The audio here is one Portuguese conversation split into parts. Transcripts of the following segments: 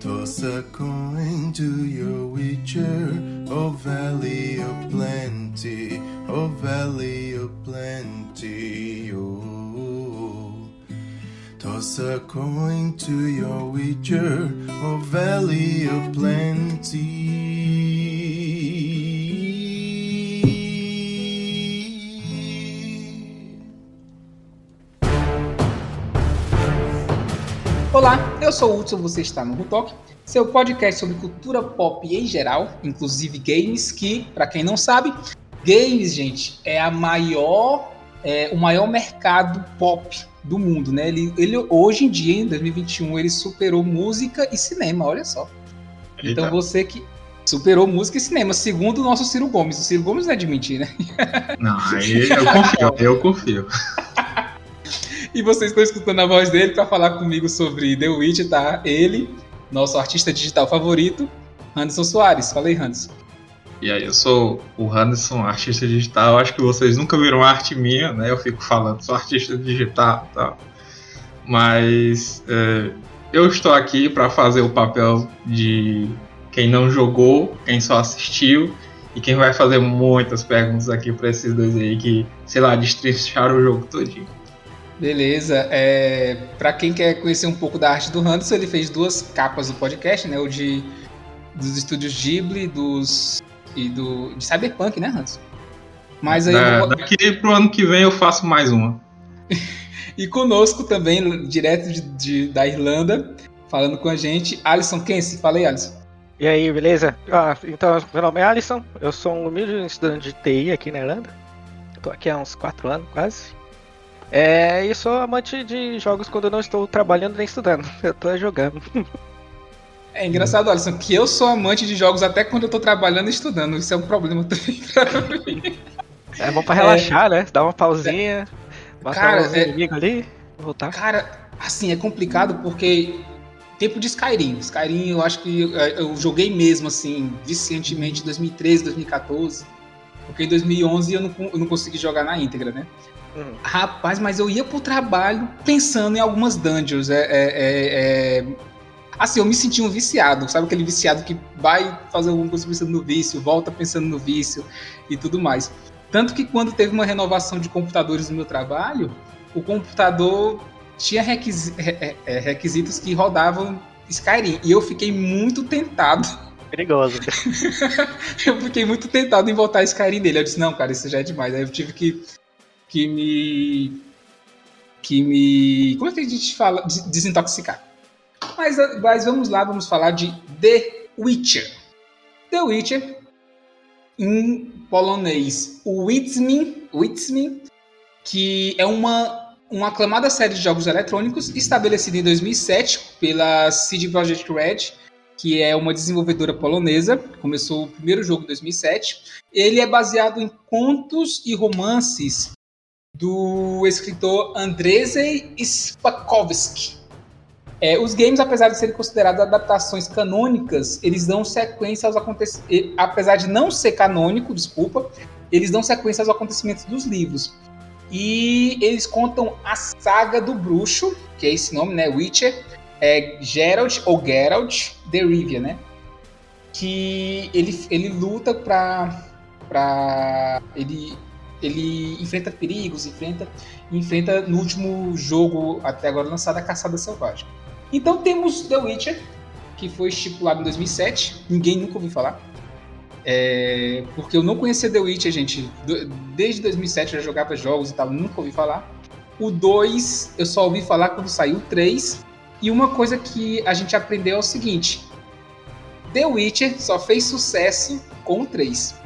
Toss a coin to your witcher, oh valley of plenty, oh valley of plenty, oh. Toss a coin to your witcher, oh valley of plenty. Olá, eu sou o Hudson, você está no Rutok, seu podcast sobre cultura pop em geral, inclusive games, que, para quem não sabe, games, gente, é a maior, é, o maior mercado pop do mundo, né? Ele, ele hoje em dia, em 2021, ele superou música e cinema, olha só. Então Eita. você que superou música e cinema, segundo o nosso Ciro Gomes. O Ciro Gomes não é de mentir, né? Não, aí eu confio, eu confio. E vocês estão escutando a voz dele para falar comigo sobre The Witch, tá? Ele, nosso artista digital favorito, Anderson Soares. Fala aí, Anderson. E aí, eu sou o Anderson, artista digital. Acho que vocês nunca viram arte minha, né? Eu fico falando, sou artista digital e tal. Mas é, eu estou aqui para fazer o papel de quem não jogou, quem só assistiu e quem vai fazer muitas perguntas aqui para esses dois aí que, sei lá, destrincharam o jogo todinho. Beleza. É, para quem quer conhecer um pouco da arte do Anderson, ele fez duas capas do podcast, né? O de dos estúdios Ghibli dos e do de Cyberpunk, né, Anderson? Mas aí Da- eu daqui pro ano que vem eu faço mais uma. e conosco também, direto de, de- da Irlanda, falando com a gente, Alisson Kense. Fala aí, Alisson. E aí, beleza? Ah, então, meu nome é Alisson, eu sou um humilde estudante de TI aqui na Irlanda. Tô aqui há uns 4 anos, quase. É, e sou amante de jogos quando eu não estou trabalhando nem estudando. Eu tô jogando. É engraçado, Alisson, que eu sou amante de jogos até quando eu tô trabalhando e estudando. Isso é um problema também pra mim. É bom pra relaxar, né? Dar uma pausinha, matar Cara, uns é- inimigos ali, voltar. Cara, assim, é complicado porque tempo de Skyrim. Skyrim eu acho que é, eu joguei mesmo, assim, viciantemente em 2013, 2014. Porque em 2011 eu não, eu não consegui jogar na íntegra, né? Uhum. Rapaz, mas eu ia pro trabalho pensando em algumas dungeons. É, é- é- é- Assim, eu me senti um viciado, sabe aquele viciado que vai fazer alguma coisa pensando no vício, volta pensando no vício e tudo mais. Tanto que quando teve uma renovação de computadores no meu trabalho, o computador tinha requisi- é, requisitos que rodavam Skyrim. E eu fiquei muito tentado. Perigoso. eu fiquei muito tentado em voltar Skyrim dele. Eu disse, não, cara, isso já é demais. Aí eu tive que, que me. Que me. Como é que a gente fala? Des- Desintoxicar. Mas, mas vamos lá, vamos falar de The Witcher. The Witcher, em polonês, o Wiedźmin, Wiedźmin que é uma, uma aclamada série de jogos eletrônicos estabelecida em 2007 pela CD Projekt Red, que é uma desenvolvedora polonesa. Começou o primeiro jogo em 2007. Ele é baseado em contos e romances do escritor Andrzej Spakowski. É, os games, apesar de serem considerados adaptações canônicas, eles dão sequência aos acontecimentos. Apesar de não ser canônico, desculpa, eles dão sequência aos acontecimentos dos livros. E eles contam a saga do bruxo, que é esse nome, né? Witcher, é Geralt ou Geralt de Rivia, né? Que ele, ele luta pra. pra ele, ele enfrenta perigos, enfrenta, enfrenta no último jogo até agora lançado a Caçada Selvagem. Então temos The Witcher, que foi estipulado em 2007, ninguém nunca ouviu falar. É, porque eu não conhecia The Witcher, gente. Desde 2007 eu já jogava jogos e tal, nunca ouvi falar. O 2 eu só ouvi falar quando saiu o 3. E uma coisa que a gente aprendeu é o seguinte: The Witcher só fez sucesso com o 3.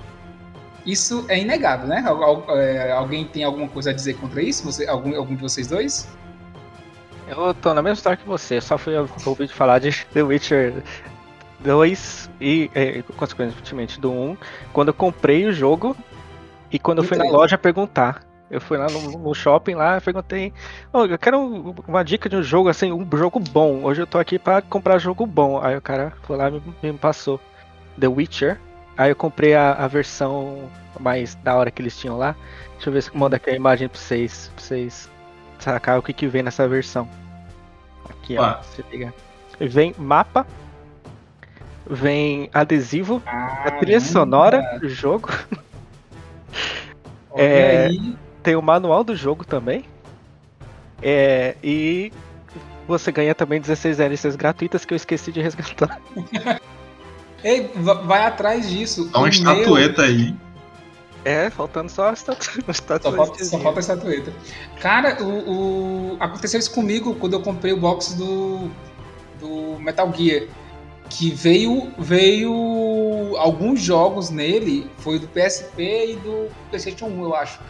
Isso é inegável, né? Al- al- é, alguém tem alguma coisa a dizer contra isso? Você, algum, algum de vocês dois? Eu tô na mesma história que você, só fui ouvir falar de The Witcher 2 e, é, consequentemente, do 1, quando eu comprei o jogo e quando eu fui na três. loja perguntar. Eu fui lá no, no shopping lá, perguntei, "Ô, eu quero um- uma dica de um jogo assim, um jogo bom. Hoje eu tô aqui pra comprar jogo bom. Aí o cara foi lá e me, me passou The Witcher. Aí eu comprei a, a versão mais da hora que eles tinham lá. Deixa eu ver se eu mando aqui a imagem pra vocês, pra vocês sacar o que, que vem nessa versão. Aqui, ó. Ah. Se liga. Vem mapa, vem adesivo, a Caramba. trilha sonora do jogo, É, tem o manual do jogo também. É, e você ganha também 16 DLCs gratuitas que eu esqueci de resgatar. Ei, va- vai atrás disso. Dá uma O estatueta aí. É, faltando só a estatu- a Só estatueta. falta, só falta a estatueta. Cara, o, o- aconteceu isso comigo quando eu comprei o box do, do Metal Gear. Que veio, veio alguns jogos nele, foi do PSP e do PlayStation 1, eu acho.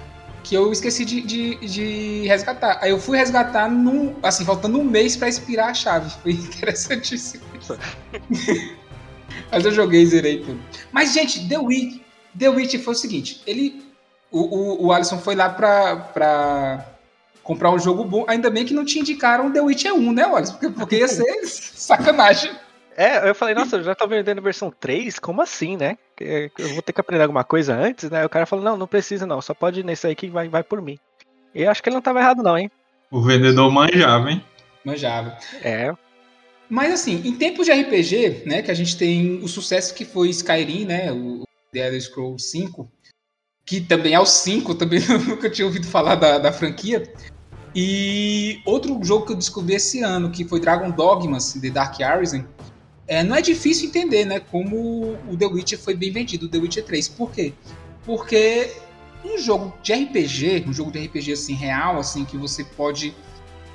Que eu esqueci de, de, de resgatar. Aí eu fui resgatar, num, assim, faltando um mês pra expirar a chave. Foi interessantíssimo. Mas eu joguei e zerei tudo. Mas, gente, The Witch, The Witch foi o seguinte: ele. O, o, o Alisson foi lá pra, pra comprar um jogo bom. Ainda bem que não te indicaram The Witcher 1, né, Alisson? Porque, porque ia ser sacanagem. É, eu falei, nossa, já tá vendendo a versão 3? Como assim, né? Que- Eu vou ter que aprender alguma coisa antes, né? O cara falou, não, não precisa não, só pode ir nesse aí que vai, vai por mim. E eu acho que ele não tava errado não, hein? O vendedor manjava, hein? Manjava. É, Mas assim, em tempos de RPG, né, que a gente tem o sucesso que foi Skyrim, né, o The Elder Scrolls 5, que também é o 5, também nunca tinha ouvido falar da, da franquia. E outro jogo que eu descobri esse ano, que foi Dragon Dogmas, The Dark Arisen, é, não é difícil entender, né, como o The Witcher foi bem vendido, o The Witcher 3. Por quê? Porque um jogo de RPG, um jogo de RPG assim real, assim que você pode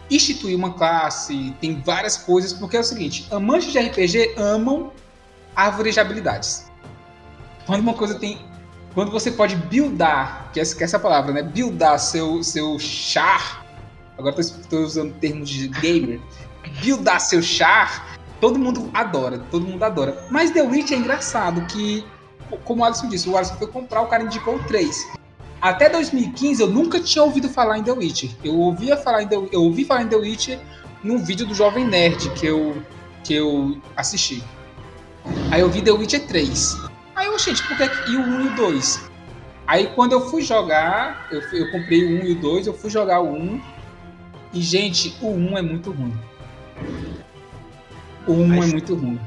instituir uma classe, tem várias coisas, porque é o seguinte, amantes de RPG amam árvores de habilidades. Quando uma coisa tem. Quando você pode buildar, que é essa palavra, né? Buildar seu, seu char. Agora estou usando termos de gamer. buildar seu char, todo mundo adora, todo mundo adora. Mas The Witch é engraçado que, como o Alisson disse, o Alisson foi comprar, o cara indicou o 3. Até 2015 eu nunca tinha ouvido falar em The Witcher. Eu ouvia falar em The, eu ouvi falar em The Witcher num vídeo do Jovem Nerd que eu, que eu assisti. Aí eu vi The Witcher 3. Aí eu, por que que- e o 1 e o 2? Aí quando eu fui jogar, eu, fui- eu comprei o 1 e o 2, eu fui jogar o 1. E, gente, o 1 é muito ruim. O 1 Mas- é muito ruim.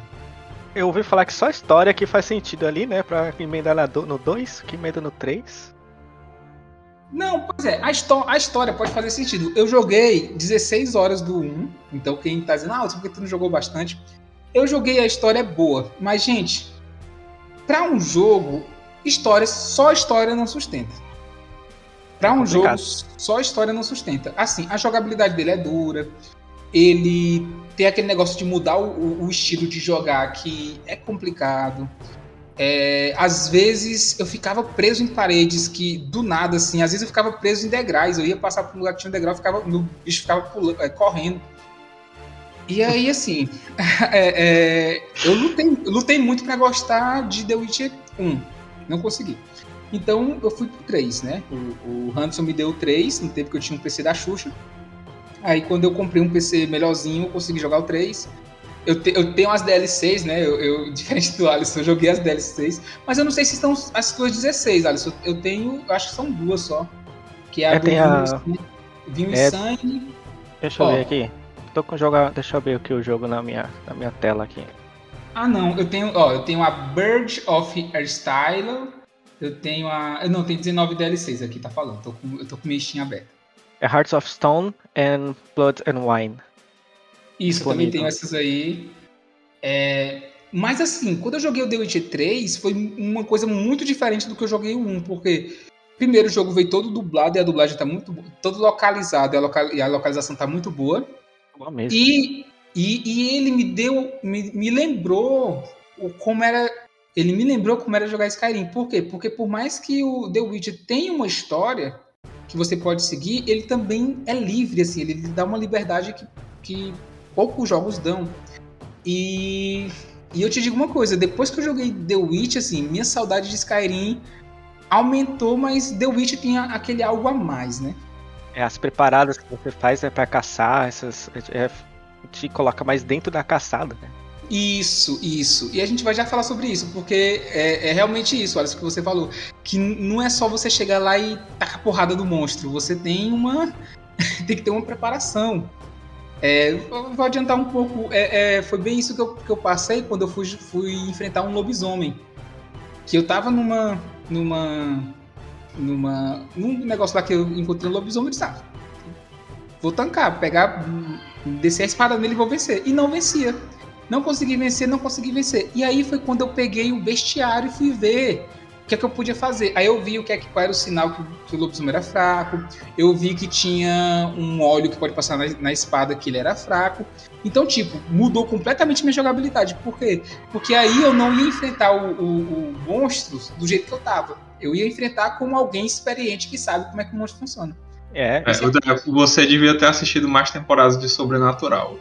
eu ouvi falar que só a história que faz sentido ali, né? Pra emendar no 2, que emenda no 3. Não, pois é, a, a história pode fazer sentido. Eu joguei 16 horas do 1, então quem tá dizendo, ah, porque tu não jogou bastante. Eu joguei, a história é boa, mas, gente, pra um jogo, história, só a história não sustenta. Pra um jogo, só a história não sustenta. Assim, a jogabilidade dele é dura, ele tem aquele negócio de mudar o- o estilo de jogar que é complicado. É, às vezes eu ficava preso em paredes que do nada assim, às vezes eu ficava preso em degraus, eu ia passar por um lugar que tinha um degrau, ficava, o bicho ficava pulando, é, correndo. E aí assim, é, é, eu lutei, lutei muito pra gostar de The Witcher 1, não consegui. Então eu fui pro 3, né? O, o Hanson me deu o 3 no tempo que eu tinha um PC da Xuxa. Aí quando eu comprei um PC melhorzinho, eu consegui jogar o 3. Eu, te- eu tenho as DLCs, né? Eu, eu- diferente do Alisson, eu joguei as DLCs. Mas eu não sei se estão as tuas 16, Alisson. Eu tenho, eu acho que são duas só. Que é a É, do tem a- Vinho, Vinho e É. Sangue. Deixa eu ver aqui. Tô com jogar. Deixa eu ver o jogo na minha, na minha tela aqui. Ah, não. Eu tenho, ó, eu tenho a Bird of Hairstyle. Eu tenho a. eu Não, tem 19 DLCs aqui, tá falando. Tô com, eu tô com minha Steam aberta. É Hearts of Stone and Blood and Wine. Isso, eu também tenho essas aí. É, Mas assim, quando eu joguei o The Witcher 3, foi uma coisa muito diferente do que eu joguei o 1, porque primeiro o jogo veio todo dublado e a dublagem tá muito boa, todo localizado e a, e a localização tá muito boa. Boa mesmo. E, e, e ele me deu, me, me lembrou como era. Ele me lembrou como era jogar Skyrim. Por quê? Porque por mais que o The Witcher tenha uma história que você pode seguir, ele também é livre, assim, ele dá uma liberdade que, que poucos jogos dão. E, e eu te digo uma coisa, depois que eu joguei The Witch, assim, minha saudade de Skyrim aumentou, mas The Witch tinha aquele algo a mais, né? É, as preparadas que você faz é pra caçar, essas. É, te coloca mais dentro da caçada, né? Isso, isso. E a gente vai já falar sobre isso, porque é, é realmente isso, olha, isso que você falou. Que não é só você chegar lá e tacar a porrada do monstro. Você tem uma. tem que ter uma preparação. É, vou adiantar um pouco. É, é, foi bem isso que eu, que eu passei quando eu fui, fui enfrentar um lobisomem. Que eu tava numa. numa. numa. num negócio lá que eu encontrei um lobisomem e disse, ah, vou tancar, pegar. descer a espada nele e vou vencer. E não vencia. Não consegui vencer, não consegui vencer. E aí foi quando eu peguei o bestiário e fui ver que é que eu podia fazer? Aí eu vi o que é que qual era o sinal que, que o lobisomem era fraco. Eu vi que tinha um óleo que pode passar na, na, espada que ele era fraco. Então, tipo, mudou completamente minha jogabilidade. Por quê? Porque aí eu não ia enfrentar o, o, o monstro do jeito que eu tava. Eu ia enfrentar como alguém experiente que sabe como é que o monstro funciona. É, é você devia ter assistido mais temporadas de Sobrenatural.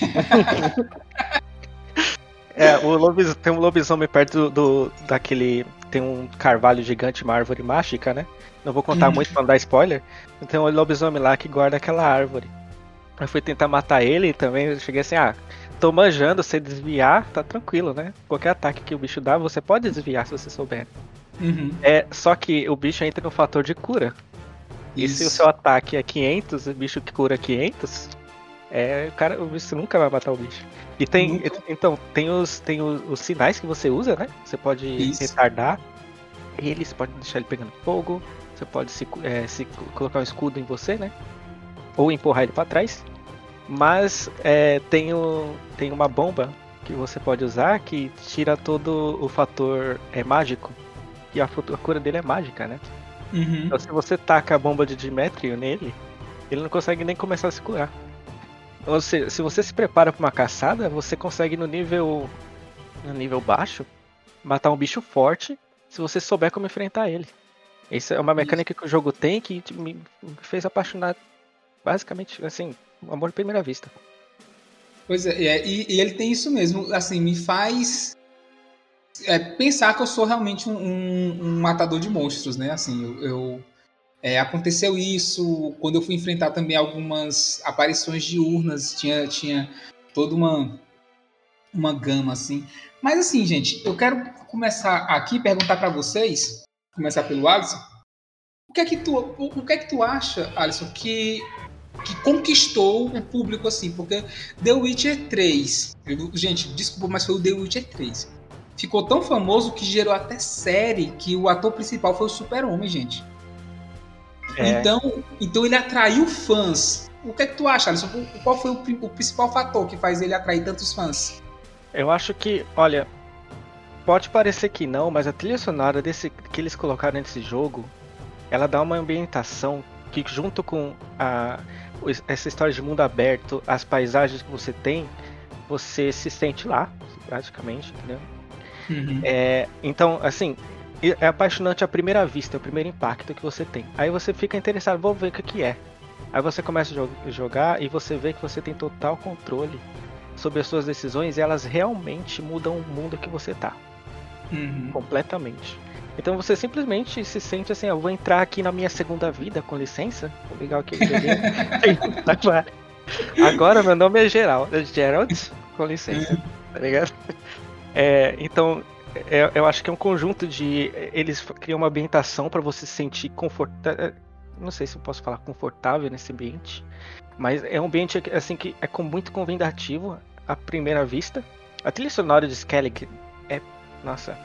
é, o lobis, tem um lobisomem perto do, do, daquele tem um carvalho gigante, uma árvore mágica, né? Não vou contar uhum. muito pra não dar spoiler. Tem um lobisomem lá que guarda aquela árvore. Eu fui tentar matar ele e também eu cheguei assim, ah, tô manjando, você desviar, tá tranquilo, né? Qualquer ataque que o bicho dá, você pode desviar se você souber. Uhum. É, só que o bicho entra no fator de cura. Isso. E se o seu ataque é 500, o bicho que cura 500, é, o cara, o bicho nunca vai matar o bicho. E tem, nunca. então, tem os, tem os, os, sinais que você usa, né? Você pode Isso. retardar ele, você pode deixar ele pegando fogo, você pode se, é, se colocar um escudo em você, né? Ou empurrar ele para trás. Mas é, tem, o, tem uma bomba que você pode usar que tira todo o fator é, mágico. E a, a cura dele é mágica, né? Uhum. Então se você taca a bomba de Dimetrio nele, ele não consegue nem começar a se curar. Ou seja, se você se prepara para uma caçada, você consegue no nível no nível baixo matar um bicho forte se você souber como enfrentar ele. Isso é uma mecânica que o jogo tem que me fez apaixonar basicamente assim, um amor de primeira vista. Pois é, e, e ele tem isso mesmo, assim, me faz é, pensar que eu sou realmente um, um, um, matador de monstros, né? Assim, eu, eu é, aconteceu isso quando eu fui enfrentar também algumas aparições de urnas, tinha, tinha toda uma, uma gama assim. Mas assim, gente, eu quero começar aqui perguntar para vocês, começar pelo Alisson, o que é que tu, o, o que é que tu acha, Alisson, que que conquistou o público assim, porque The Witcher 3, eu, gente, desculpa, mas foi o The Witcher 3. Ficou tão famoso que gerou até série que o ator principal foi o Super-Homem, gente. É. Então, então ele atraiu fãs. O que é que tu acha, Alisson? Qual foi o, o principal fator que faz ele atrair tantos fãs? Eu acho que, olha, pode parecer que não, mas a trilha sonora desse que eles colocaram nesse jogo, ela dá uma ambientação que junto com a, essa história de mundo aberto, as paisagens que você tem, você se sente lá, praticamente, entendeu? Uhum. É, então, assim, é apaixonante à primeira vista, é o primeiro impacto que você tem. Aí você fica interessado, vou ver o que, é. Aí você começa a jogar e você vê que você tem total controle sobre as suas decisões e elas realmente mudam o mundo que você tá. Uhum. Completamente. Então você simplesmente se sente assim, eu vou entrar aqui na minha segunda vida, com licença. Vou ligar aqui Agora meu nome é Gerald, Gerald, com licença, tá ligado? É, então é, eu acho que é um conjunto de. Eles criam uma ambientação para você se sentir confortável. É, não sei se eu posso falar confortável nesse ambiente. Mas é um ambiente assim que é muito convidativo à primeira vista. A trilha sonora de Skellig é. Nossa,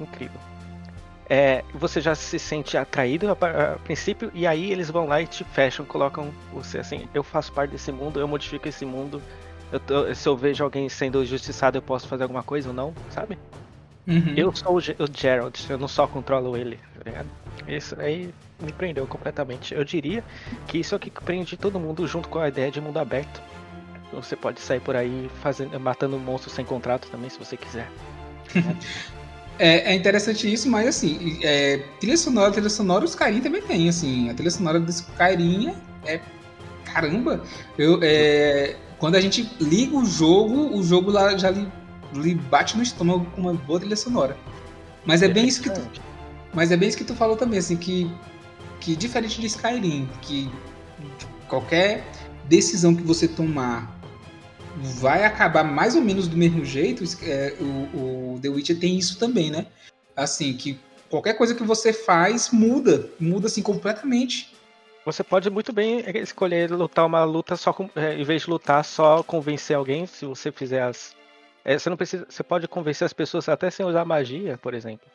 incrível. É, você já se sente atraído a, a, princípio, e aí eles vão lá e te fecham, colocam você assim, eu faço parte desse mundo, eu modifico esse mundo. Eu tô, se eu vejo alguém sendo justiçado, eu posso fazer alguma coisa ou não, sabe? Uhum. Eu sou o, Gerald, eu não só controlo ele, tá ligado? Isso aí me prendeu completamente. Eu diria que isso é o que prende todo mundo junto com a ideia de mundo aberto. Você pode sair por aí fazendo, matando monstros sem contrato também, se você quiser. é, é, interessante isso, mas assim, é, trilha sonora, trilha sonora, os Skyrim também tem, assim, a trilha sonora do Skyrim é, caramba, eu, é, quando a gente liga o jogo, o jogo lá já lhe bate no estômago com uma boa trilha sonora. Mas é bem isso que tu, mas é bem isso que tu falou também, assim, que, que diferente de Skyrim, que qualquer decisão que você tomar vai acabar mais ou menos do mesmo jeito, é, o, o The Witcher tem isso também, né? Assim, que qualquer coisa que você faz muda, muda assim completamente. Você pode muito bem escolher lutar uma luta só com, é, em vez de lutar só convencer alguém, se você fizer as. É, você não precisa. Você pode convencer as pessoas até sem usar magia, por exemplo.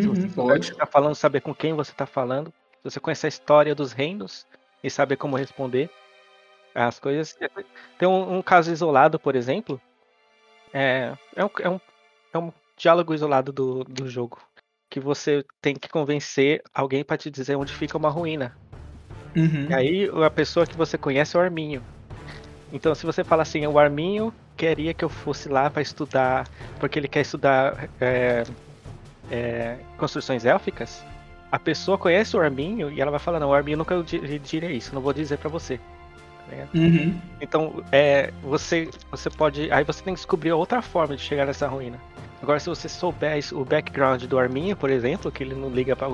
se você Uhum, pode. tá falando, saber com quem você tá falando. Se você conhecer a história dos reinos e saber como responder as coisas. Tem um, um caso isolado, por exemplo. É, é, um, é, um, é um diálogo isolado do, do jogo. Que você tem que convencer alguém pra te dizer onde fica uma ruína. Uhum. E aí a pessoa que você conhece é o Arminho. Então se você fala assim, o Arminho queria que eu fosse lá pra estudar, porque ele quer estudar é, é, construções élficas, a pessoa conhece o Arminho e ela vai falar, não, o Arminho nunca di- diria isso, não vou dizer pra você. Uhum. Então, é, você, você pode. Aí você tem que descobrir outra forma de chegar nessa ruína. Agora, se você souber o background do Arminho, por exemplo, que ele não liga pra,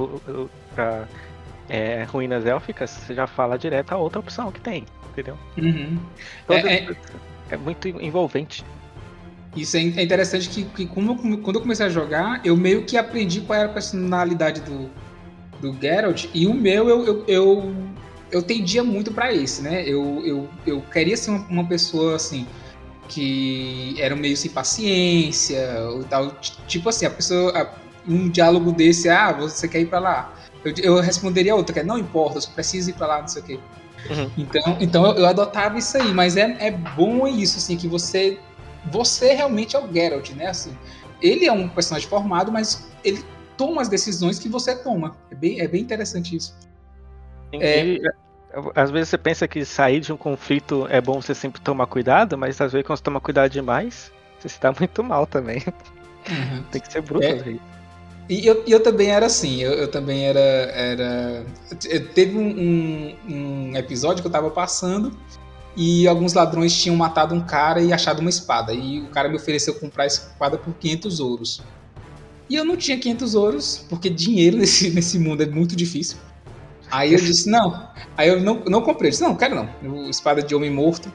é, ruínas élficas, você já fala direto a outra opção que tem, entendeu? Uhum. É, é- é muito envolvente. Isso é é interessante que, que quando eu comecei a jogar, eu meio que aprendi qual era a personalidade do, do Geralt, e o meu eu, eu, eu, eu tendia muito pra esse, né? Eu, eu, eu queria ser uma, uma pessoa assim que era meio sem paciência, ou tal. Tipo assim, a pessoa. um diálogo desse, ah, você quer ir pra lá. Eu, eu responderia a outra, que é, não importa, eu só preciso ir pra lá, não sei o quê. Uhum. Então, então eu, eu adotava isso aí, mas é, é bom isso, assim, que você. Você realmente é o Geralt, né? Assim, ele é um personagem formado, mas ele toma as decisões que você toma. É bem, é bem interessante isso. É. E, às vezes você pensa que sair de um conflito é bom você sempre tomar cuidado, mas às vezes quando você toma cuidado demais, você se dá muito mal também. Tem que ser bruto É. E eu, eu também era assim, eu, eu também era. era teve um, um- um episódio que eu tava passando e alguns ladrões tinham matado um cara e achado uma espada. E o cara me ofereceu comprar a espada por 500 ouros. E eu não tinha 500 ouros, porque dinheiro nesse, nesse mundo é muito difícil. Aí eu disse, não. Aí eu não, não comprei. Eu disse, não, quero não. Espada de homem morto.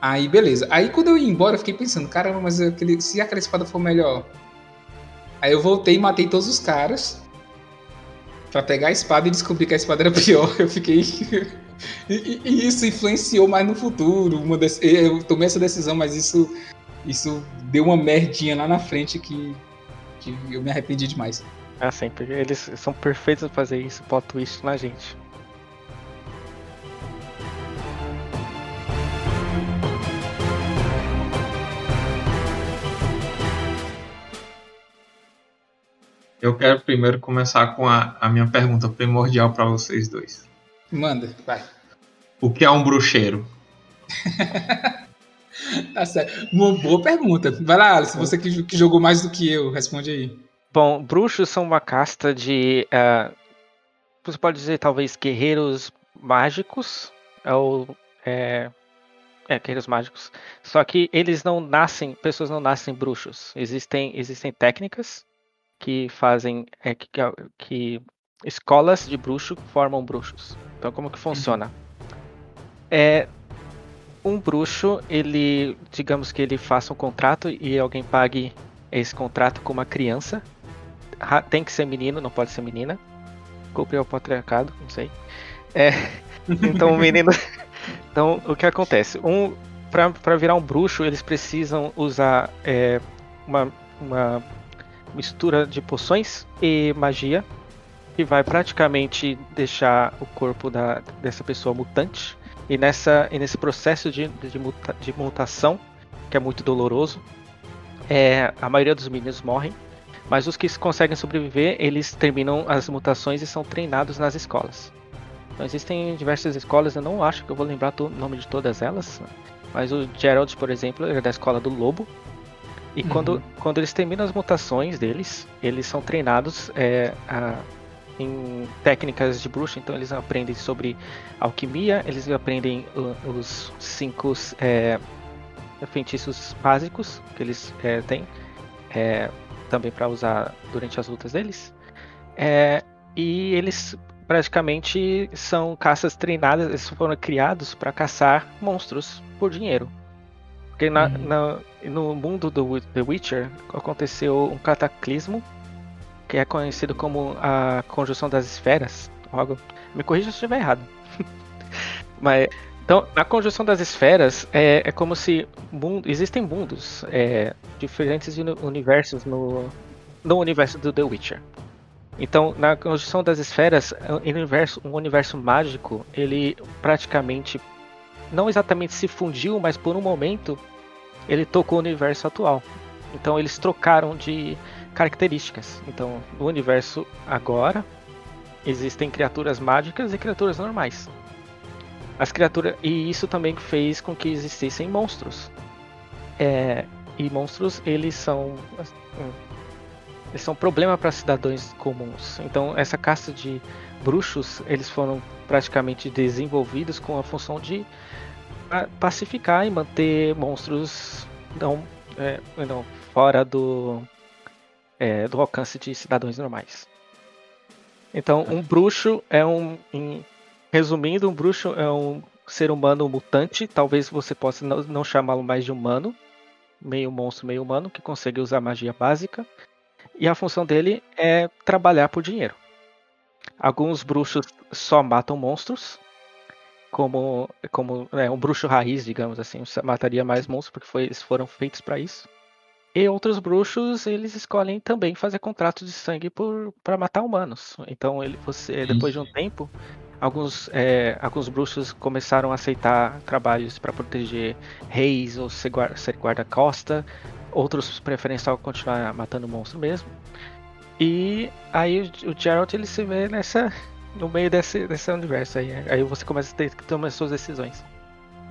Aí, beleza. Aí quando eu ia embora, eu fiquei pensando, caramba, mas aquele, se aquela espada for melhor, Aí eu voltei e matei todos os caras pra pegar a espada e descobrir que a espada era pior. Eu fiquei. e, e- e isso influenciou mais no futuro. Uma Eu tomei essa decisão, mas isso, isso deu uma merdinha lá na frente que, que eu me arrependi demais. Ah, sempre. Eles são perfeitos pra fazer isso, plot twist na gente. Eu quero primeiro começar com a, a minha pergunta primordial para vocês dois. Manda, vai. O que é um bruxeiro? Tá certo. Uma boa pergunta. Vai lá, Alice, você que, que jogou mais do que eu, responde aí. Bom, bruxos são uma casta de. ah, você pode dizer talvez guerreiros mágicos. Ou. É, é, guerreiros mágicos. Só que eles não nascem. Pessoas não nascem bruxos. Existem, existem técnicas que fazem. É, que, que escolas de bruxo formam bruxos. Então, como que funciona? É. Um bruxo, ele. Digamos que ele faça um contrato e alguém pague esse contrato com uma criança tem que ser menino, não pode ser menina. É o patriarcado, não sei. É, então o menino. Então o que acontece? Um, pra virar um bruxo, eles precisam usar é, uma, uma mistura de poções e magia que vai praticamente deixar o corpo da, dessa pessoa mutante. E, nessa, e nesse processo de, de, muta- de mutação, que é muito doloroso, é, a maioria dos meninos morrem. Mas os que conseguem sobreviver, eles terminam as mutações e são treinados nas escolas. Então existem diversas escolas, eu não acho que eu vou lembrar o nome de todas elas. Mas o Gerald, por exemplo, ele é da escola do Lobo. E Uhum. quando, quando eles terminam as mutações deles, eles são treinados é, a- em técnicas de bruxa. Então eles aprendem sobre alquimia, eles aprendem os cinco é, feitiços básicos que eles é, têm. É, também para usar durante as lutas deles. É, e eles praticamente são caças treinadas, eles foram criados para caçar monstros por dinheiro. Porque na- Uhum. na- no mundo do The Witcher aconteceu um cataclismo que é conhecido como a conjunção das esferas. Algo, me corrija se estiver errado. Mas, então, na conjunção das esferas, é, é como se mundo, existem mundos é, diferentes uni- universos no, no universo do The Witcher. Então, na conjunção das esferas, é um universo, um universo mágico, ele praticamente não exatamente se fundiu, mas por um momento ele tocou o universo atual. Então, eles trocaram de características. Então, no universo agora existem criaturas mágicas e criaturas normais. As criaturas e isso também fez com que existissem monstros. É, e monstros eles são eles são problema para cidadãos comuns. Então essa casta de bruxos eles foram praticamente desenvolvidos com a função de pacificar e manter monstros não, é, não fora do é, do alcance de cidadãos normais. Então um bruxo é um em- Resumindo, um bruxo é um ser humano mutante. Talvez você possa não, não chamá-lo mais de humano. Meio monstro, meio humano, que consegue usar magia básica. E a função dele é trabalhar por dinheiro. Alguns bruxos só matam monstros. Como, como é, um bruxo raiz, digamos assim. Mataria mais monstros porque foi, eles foram feitos para isso. E outros bruxos, eles escolhem também fazer contratos de sangue para matar humanos. Então, ele, você, depois de um tempo, alguns, é, alguns bruxos começaram a aceitar trabalhos para proteger reis ou ser guarda- ser guarda-costa. Outros preferem só continuar matando monstro mesmo. E aí o, o Geralt ele se vê nessa no meio desse, desse universo aí. Aí você começa a ter que tomar suas decisões.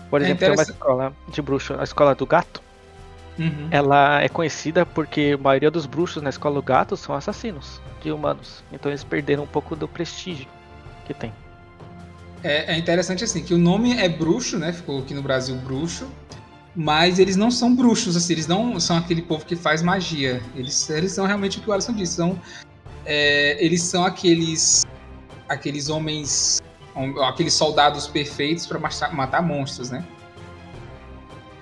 Por É exemplo, tem uma escola de bruxo, a escola do gato. Uhum. Ela é conhecida porque a maioria dos bruxos na escola do gato são assassinos de humanos. Então eles perderam um pouco do prestígio que tem. É, é interessante assim, que o nome é bruxo, né? Ficou aqui no Brasil bruxo. Mas eles não são bruxos, assim, eles não são aquele povo que faz magia. Eles, eles são realmente o que o Alisson disse. São, é, eles são aqueles. Aqueles homens. hom- aqueles soldados perfeitos para matar monstros, né?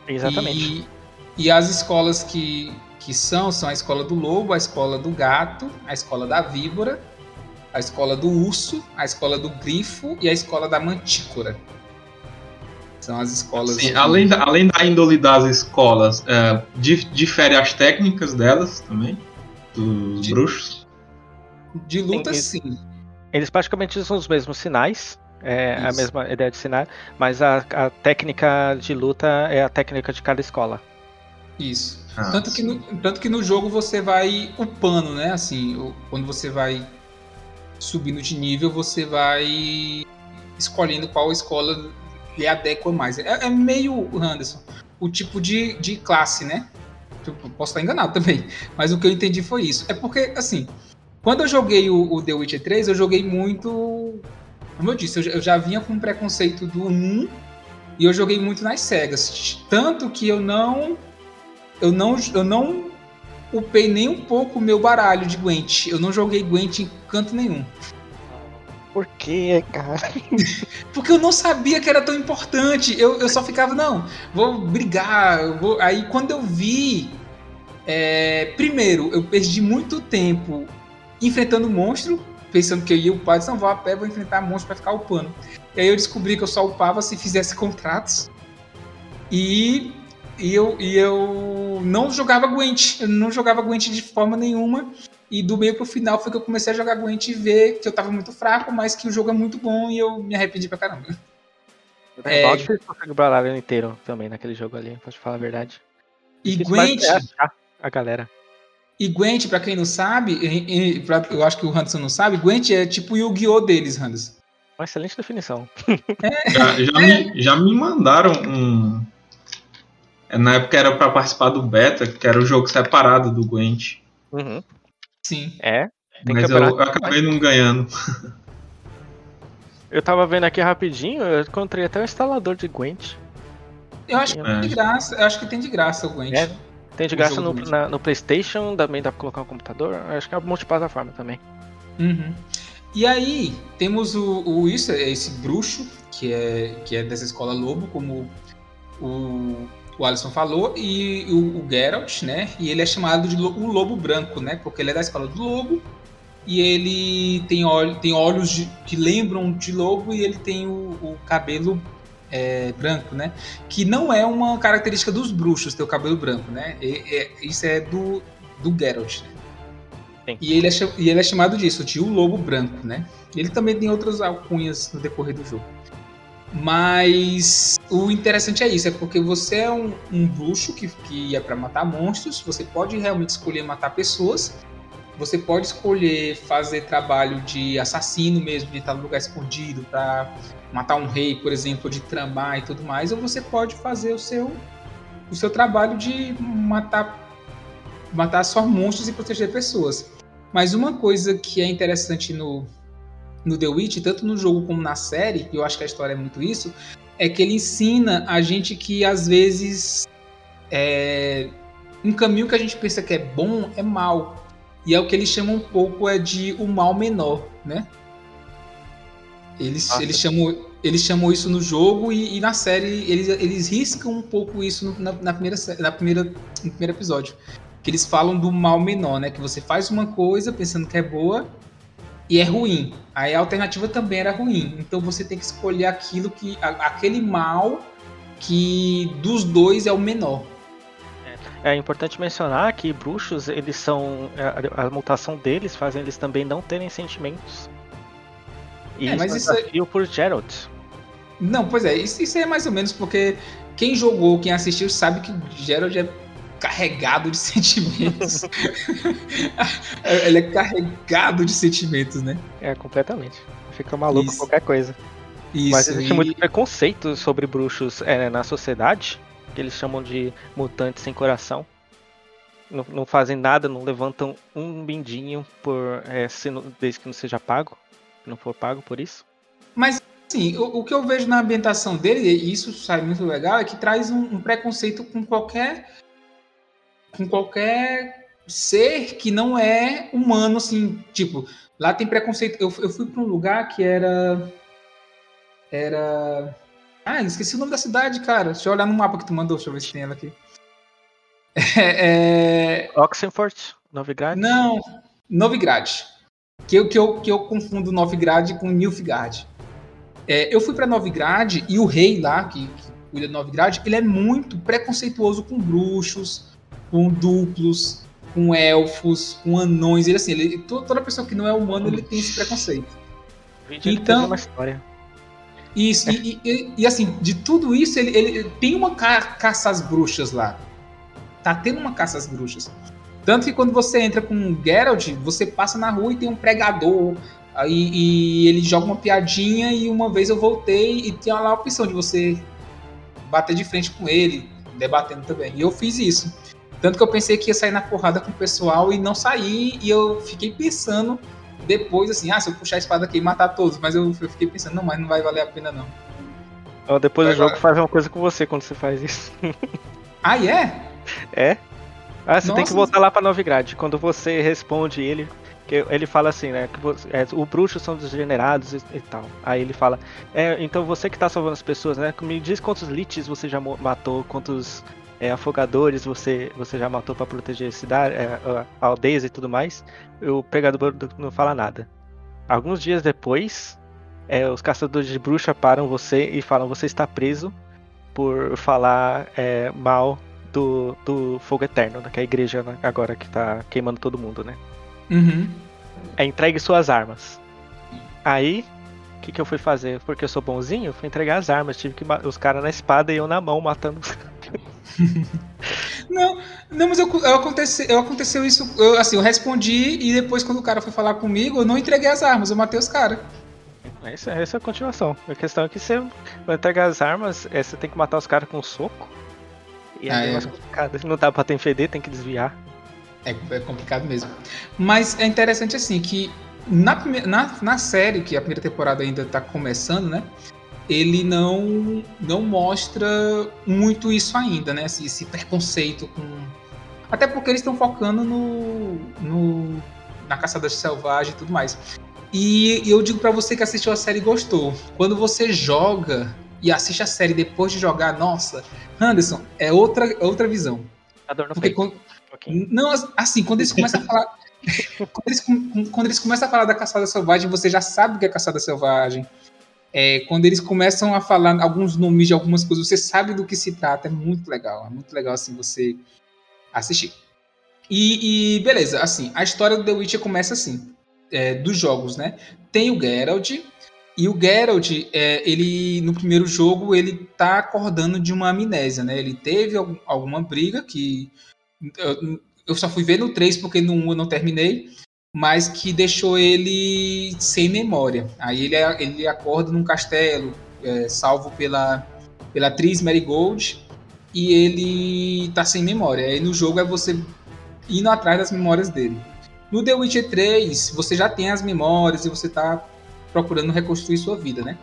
Exatamente. E, e as escolas que, que são, são a escola do lobo, a escola do gato, a escola da víbora, a escola do urso, a escola do grifo e a escola da mantícora. São as escolas. Sim, além, da, além da índole das escolas, é, dif- difere as técnicas delas também, dos De- bruxos. De luta, Sim, sim. Eles praticamente usam os mesmos sinais, é a Isso. mesma ideia de sinal, mas a, a técnica de luta é a técnica de cada escola. Isso. Ah, Tanto que, no, tanto que no jogo você vai upando, né? Assim, quando você vai subindo de nível, você vai escolhendo qual escola lhe adequa mais. É, é meio, Anderson, o tipo de, de classe, né? Eu posso estar enganado também, mas o que eu entendi foi isso. É porque, assim, quando eu joguei o, o The Witcher 3, eu joguei muito. Como eu disse, eu, já- eu já vinha com preconceito do 1 e eu joguei muito nas cegas. Tanto que eu não eu não, eu não upei nem um pouco o meu baralho de Gwent. Eu não joguei Gwent em canto nenhum. Por que, cara? Porque eu não sabia que era tão importante. Eu, eu só ficava, não, vou brigar. vou... Aí quando eu vi. é, Primeiro, eu perdi muito tempo enfrentando monstro, pensando que eu ia upar. Eu disse, não, vou a pé, vou enfrentar monstro pra ficar upando. E aí eu descobri que eu só upava se fizesse contratos. E, e, eu, e eu não jogava Gwent. Eu não jogava Gwent de forma nenhuma. E do meio pro final foi que eu comecei a jogar Gwent e ver que eu tava muito fraco, mas que o jogo é muito bom e eu me arrependi pra caramba. É, É. Baldur consegue o baralho inteiro também naquele jogo ali, pode falar a verdade. E Gwent, a galera. E Gwent, pra quem não sabe, e- e- pra- eu acho que o Anderson não sabe, Gwent é tipo o Yu-Gi-Oh! deles, Anderson. Uma excelente definição. Já, já me, já me mandaram um. é, Na época era pra participar do beta, que era o jogo separado do Gwent. Uhum. Sim. É. Tem Mas eu, eu acabei não ganhando. Eu tava vendo aqui rapidinho, eu encontrei até o instalador de Gwent. Eu acho que É. tem de graça, eu acho que tem de graça o Gwent. É. Tem de graça no, na- no Playstation, também dá pra colocar no computador. Acho que é multiplataforma também. Uhum. E aí, temos o, o isso, é esse bruxo, que é, que é dessa escola lobo, como o, o Alisson falou, e o, o Geralt, né? E ele é chamado de o lobo branco, né? Porque ele é da escola do lobo. e ele tem, olho, tem olhos de, que lembram de lobo e ele tem o, o cabelo é, branco, né? Que não é uma característica dos bruxos ter o cabelo branco, né? isso é do, do Geralt, né? E ele, é, e ele é chamado disso, de o Lobo Branco, né? Ele também tem outras alcunhas no decorrer do jogo. Mas o interessante é isso, é porque você é um, um bruxo que, que é para matar monstros, você pode realmente escolher matar pessoas, você pode escolher fazer trabalho de assassino mesmo, de estar no lugar escondido para matar um rei, por exemplo, de tramar e tudo mais, ou você pode fazer o seu o seu trabalho de matar matar só monstros e proteger pessoas. Mas uma coisa que é interessante no, no The Witch, tanto no jogo como na série, e eu acho que a história é muito isso, é que ele ensina a gente que às vezes é, um caminho que a gente pensa que é bom é mal. E é o que eles chamam um pouco é de o mal menor, né? Eles, ah, eles, chamam, eles chamam isso no jogo e, e, na série eles, eles riscam um pouco isso no, na, na, primeira, na primeira, no primeiro episódio que eles falam do mal menor, né? Que você faz uma coisa pensando que é boa e é ruim. Aí a alternativa também era ruim. Então você tem que escolher aquilo que. aquele mal que dos dois é o menor. É, é importante mencionar que bruxos, eles são. A, a mutação deles faz eles também não terem sentimentos. E é, mas isso é desafio por Gerald. Não, pois é, isso, isso é mais ou menos porque quem jogou, quem assistiu, sabe que Gerald é carregado de sentimentos. ele é carregado de sentimentos, né? É, completamente. Fica maluco Isso. qualquer coisa. Isso, Mas existe e... muito preconceito sobre bruxos é, na sociedade, que eles chamam de mutantes sem coração. Não, não fazem nada, não levantam um bindinho por é, desde que não seja pago, não for pago por isso. Mas Sim, o, o, que eu vejo na ambientação dele, e isso sai muito legal, é que traz um, um, preconceito com qualquer com qualquer ser que não é humano, assim, tipo, lá tem preconceito. Eu, eu fui para um lugar que era. Era. Ah, esqueci o nome da cidade, cara. Deixa eu olhar no mapa que tu mandou, deixa eu ver se tem ela aqui. É, é... Oxenford? Novigrad? Não, Novigrad. Que eu, que, eu, que eu confundo Novigrad com Nilfgaard. É, eu fui para Novigrad e o rei lá, que, que cuida de Novigrad, ele é muito preconceituoso com bruxos, com duplos, com elfos, com anões. Ele assim, ele, toda pessoa que não é humano ele tem esse preconceito. então, uma história. Isso, e, e, e, assim, de tudo isso, ele, ele tem uma ca caça às bruxas lá. Tá tendo uma caça às bruxas. Tanto que quando você entra com Geralt, você passa na rua e tem um pregador. Aí, e ele joga uma piadinha e uma vez eu voltei e tinha lá a opção de você bater de frente com ele, debatendo também. E eu fiz isso. Tanto que eu pensei que ia sair na porrada com o pessoal e não saí, e eu fiquei pensando depois, assim, ah, se eu puxar a espada aqui e matar todos, mas eu, eu fiquei pensando, não, mas não vai valer a pena não. depois vai do jogo faz uma coisa com você quando você faz isso. Ah, é? É. Ah, você Nossa. tem que voltar lá pra Novigrad. Quando você responde ele, que ele fala assim, né? Que você, é, o bruxo são degenerados e, e, tal. Aí ele fala, é, então você que tá salvando as pessoas, né? Me diz quantos liches você já matou, quantos é, afogadores você, você já matou para proteger cidade, é, aldeias e tudo mais, o pregador não fala nada. Alguns dias depois, é, os caçadores de bruxa param você e falam: você está preso por falar é, mal do, do fogo eterno, né, que é a igreja agora que está queimando todo mundo, né? Uhum. É entregue suas armas. Aí, o que, que eu fui fazer? Porque eu sou bonzinho, eu fui entregar as armas. Tive que os caras na espada e eu na mão matando os caras. não, não, mas eu, eu, aconteceu, eu aconteceu isso. Eu, assim, eu respondi e depois, quando o cara foi falar comigo, eu não entreguei as armas, eu matei os caras. Essa, essa é a continuação. A questão é que você vai entregar as armas, é, você tem que matar os caras com um soco. E ah, é mais complicado. Não dá pra defender, tem que desviar. É, é complicado mesmo. Mas é interessante assim que na, na, na série, que a primeira temporada ainda tá começando, né? Ele não não mostra muito isso ainda, né? Esse, esse preconceito com até porque eles estão focando no, no na caçada selvagem e tudo mais. E, e eu digo para você que assistiu a série e gostou. Quando você joga e assiste a série depois de jogar, nossa, Anderson, é outra outra visão. A dor no porque quando, não, assim, quando eles começam a falar quando, eles, quando eles começam a falar da caçada selvagem, você já sabe o que é caçada selvagem. É, quando eles começam a falar alguns nomes de algumas coisas, você sabe do que se trata. É muito legal. É muito legal assim você assistir. E, e beleza, assim, a história do The Witcher começa assim, é, dos jogos, né? Tem o Geralt, e o Geralt, é, ele no primeiro jogo, ele tá acordando de uma amnésia, né? Ele teve algum- alguma briga que eu, eu só fui ver no 3 porque no 1 eu não terminei, mas que deixou ele sem memória. Aí ele, ele acorda num castelo, é, salvo pela, pela atriz Marigold, e ele tá sem memória. Aí no jogo é você indo atrás das memórias dele. No The Witcher 3, você já tem as memórias e você tá procurando reconstruir sua vida, né?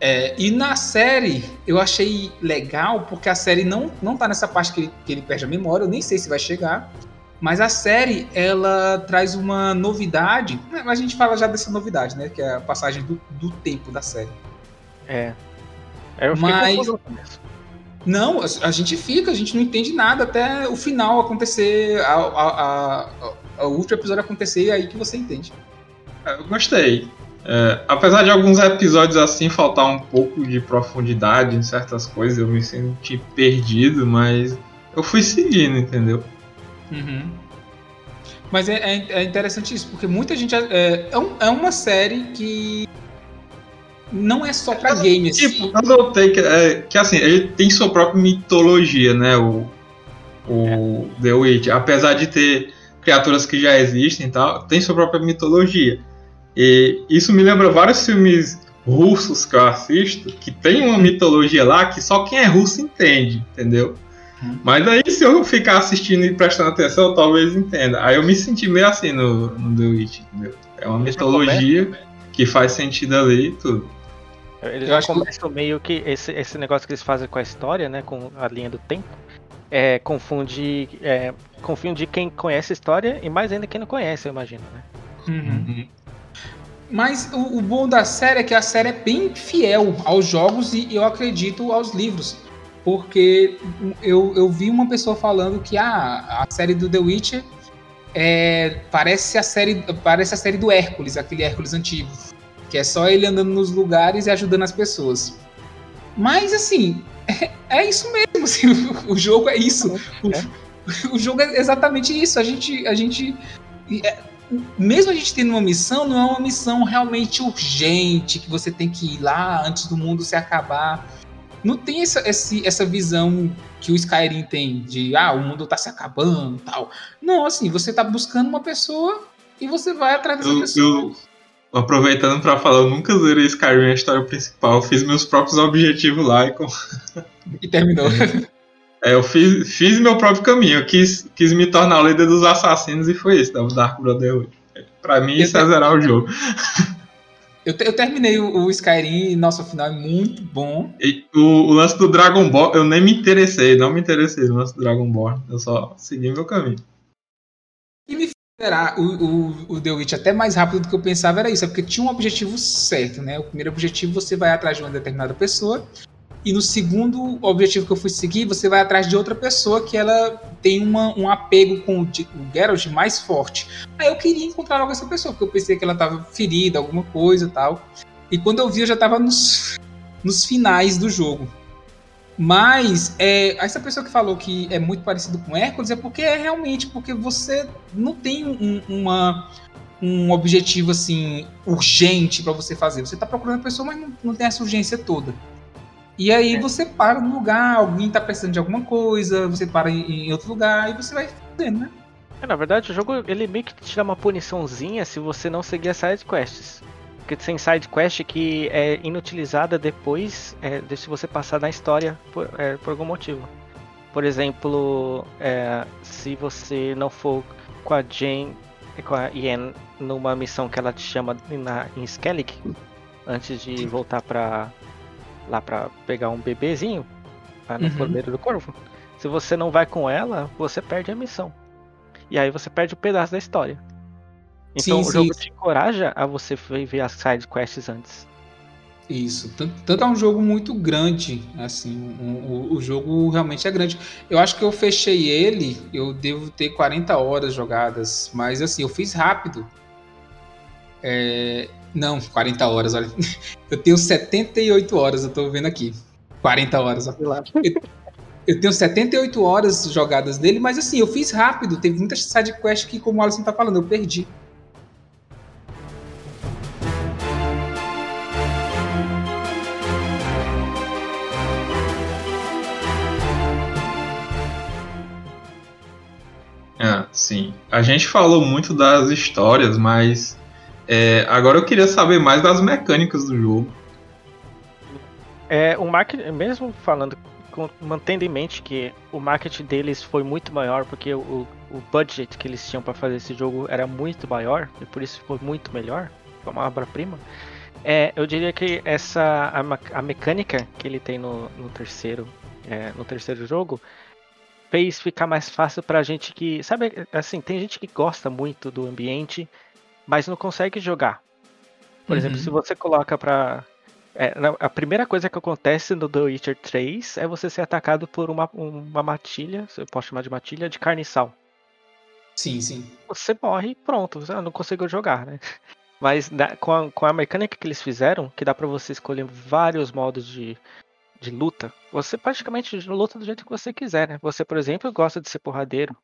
É, e na série, eu achei legal, porque a série não, não tá nessa parte que ele, que ele perde a memória, eu nem sei se vai chegar. Mas a série, ela traz uma novidade. né, A gente fala já dessa novidade, né? Que é a passagem do, do tempo da série. É. Aí eu fiquei Mas-. Não, a, a gente fica, a gente não entende nada até o final acontecer, a, a, a- a- o último episódio acontecer, é aí que você entende. Eu gostei. É, apesar de alguns episódios assim faltar um pouco de profundidade em certas coisas, eu me senti perdido, mas eu fui seguindo, entendeu? Uhum. Mas é, é, é interessante isso, porque muita gente. É, é, um- é uma série que não é só pra game, assim. Tipo, eu notei que, é, que assim, ele tem sua própria mitologia, né? O, o The Witch, apesar de ter criaturas que já existem e tal, tem sua própria mitologia. E isso me lembra vários filmes russos que eu assisto, que tem uma mitologia lá que só quem é russo entende, entendeu? Mas aí se eu ficar assistindo e prestando atenção, talvez entenda. Aí eu me senti meio assim no, no The Witch, entendeu? É uma mitologia que faz sentido ali e tudo. Eles Eu já que- começam meio que esse, esse negócio que eles fazem com a história, né? Com a linha do tempo. É, confunde, é, confunde quem conhece a história e mais ainda quem não conhece, eu imagino, né? Uhum. Mas o, o bom da série é que a série é bem fiel aos jogos e eu acredito aos livros. Porque eu, eu vi uma pessoa falando que ah, a série do The Witcher é, parece, a série, parece a série do Hércules, aquele Hércules antigo. Que é só ele andando nos lugares e ajudando as pessoas. Mas assim, é, é isso mesmo. assim, o, o jogo é isso. O, o jogo é exatamente isso. A gente. A gente é, mesmo a gente tendo uma missão, não é uma missão realmente urgente, que você tem que ir lá antes do mundo se acabar. Não tem essa, esse- essa visão que o Skyrim tem de ah, o mundo tá se acabando tal. Não, assim, você tá buscando uma pessoa e você vai atrás dessa Eu, pessoa. eu- aproveitando pra falar, eu nunca zerei Skyrim a história principal. Eu fiz meus próprios objetivos lá e com- E terminou. é, eu fiz, fiz meu próprio caminho. Eu quis, quis me tornar o líder dos assassinos e foi isso, da Dark Brotherhood. Pra mim, isso é zerar o jogo. Eu, te- eu terminei o, o Skyrim e nosso final é muito bom. E o, o lance do Dragon Ball, eu nem me interessei, não me interessei no lance do Dragon Ball. Eu só segui meu caminho. E me esperar o, o, o The Witch até mais rápido do que eu pensava era isso, é porque tinha um objetivo certo, né? O primeiro objetivo você vai atrás de uma determinada pessoa, e no segundo objetivo que eu fui seguir, você vai atrás de outra pessoa que ela tem uma, um apego com o, o Geralt mais forte. Aí eu queria encontrar logo essa pessoa, porque eu pensei que ela tava ferida, alguma coisa tal. E quando eu vi, eu já tava nos, nos finais do jogo. Mas é, essa pessoa que falou que é muito parecido com Hércules é porque é realmente porque você não tem um, uma, um objetivo assim urgente pra você fazer. Você tá procurando a pessoa, mas não, não tem essa urgência toda. E aí É. você para no lugar, alguém tá precisando de alguma coisa, você para em, em outro lugar e você vai fazendo, né? É, na verdade, o jogo ele meio que te dá uma puniçãozinha se você não seguir as side quests. Porque tem side quest que é inutilizada depois é, de se você passar na história por, é, por algum motivo. Por exemplo, é, se você não for com a Jane, com a Yen numa missão que ela te chama na, em Skellig, antes de voltar pra lá pra pegar um bebezinho lá no Uhum. formeiro do corvo. Se você não vai com ela, você perde a missão. E aí você perde um pedaço da história. Então Sim, o sim. jogo te encoraja a você ver as side quests antes. Isso. Tanto, tanto é um jogo muito grande, assim, o, o, o, jogo realmente é grande. Eu acho que eu fechei ele, eu devo ter 40 horas jogadas, mas assim, eu fiz rápido. É, não, 40 horas, olha. Eu tenho 78 horas, eu tô vendo aqui. 40 horas, olha. Eu, eu tenho 78 horas jogadas nele, mas assim, eu fiz rápido. Teve muitas sidequests que, como o Alisson tá falando, eu perdi. É, sim. A gente falou muito das histórias, mas é, agora eu queria saber mais das mecânicas do jogo. É, o marketing, mesmo falando, mantendo em mente que o marketing deles foi muito maior, porque o, o budget que eles tinham para fazer esse jogo era muito maior, e por isso foi muito melhor, foi uma obra-prima. É, eu diria que essa a, a, mecânica que ele tem no, no terceiro é, no terceiro jogo fez ficar mais fácil pra gente que sabe assim tem gente que gosta muito do ambiente mas não consegue jogar. Por uhum. exemplo, se você coloca pra. É, a primeira coisa que acontece no The Witcher 3 é você ser atacado por uma, uma matilha, eu posso chamar de matilha, de carniçal. Sim, sim. Você morre e pronto, você não conseguiu jogar, né? Mas com, a, com a mecânica que eles fizeram, que dá para você escolher vários modos de, de luta, você praticamente luta do jeito que você quiser, né? Você, por exemplo, gosta de ser porradeiro,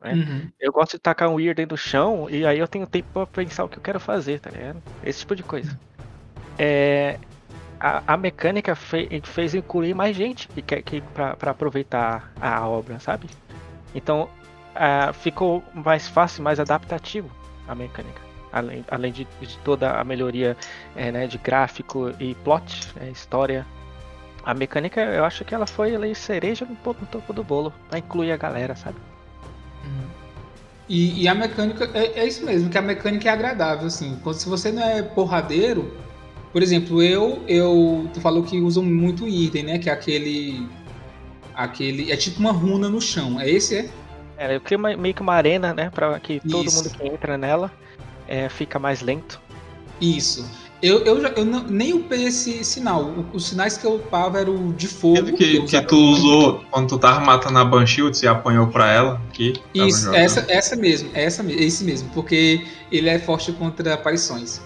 né? Uhum. Eu gosto de tacar um Weird dentro do chão e aí eu tenho tempo pra pensar o que eu quero fazer, tá ligado? Esse tipo de coisa. É, a, a mecânica fe, fez incluir mais gente que quer que, pra, pra aproveitar a obra, sabe? Então ficou mais fácil, mais adaptativo a mecânica. Além, além de, de toda a melhoria é, né, de gráfico e plot, é, história. A mecânica, eu acho que ela foi ali, cereja no, no topo do bolo, pra incluir a galera, sabe? E, e, a mecânica é, é, isso mesmo, que a mecânica é agradável, assim. Quando, se você não é porradeiro, por exemplo, eu, eu. Tu falou que usam muito item, né? Que é aquele. Aquele. É tipo uma runa no chão. É esse, é? É, eu crio uma, meio que uma arena, né? Pra que todo isso. mundo que entra nela é, fica mais lento. Isso. Eu, eu, eu não, nem upei esse sinal. O, os sinais que eu upava era o de fogo. Que, que, que tu usou quando tu tava matando a Banshee, você apoiou pra ela. Que Isso, essa, essa mesmo, essa, esse mesmo, porque ele é forte contra aparições.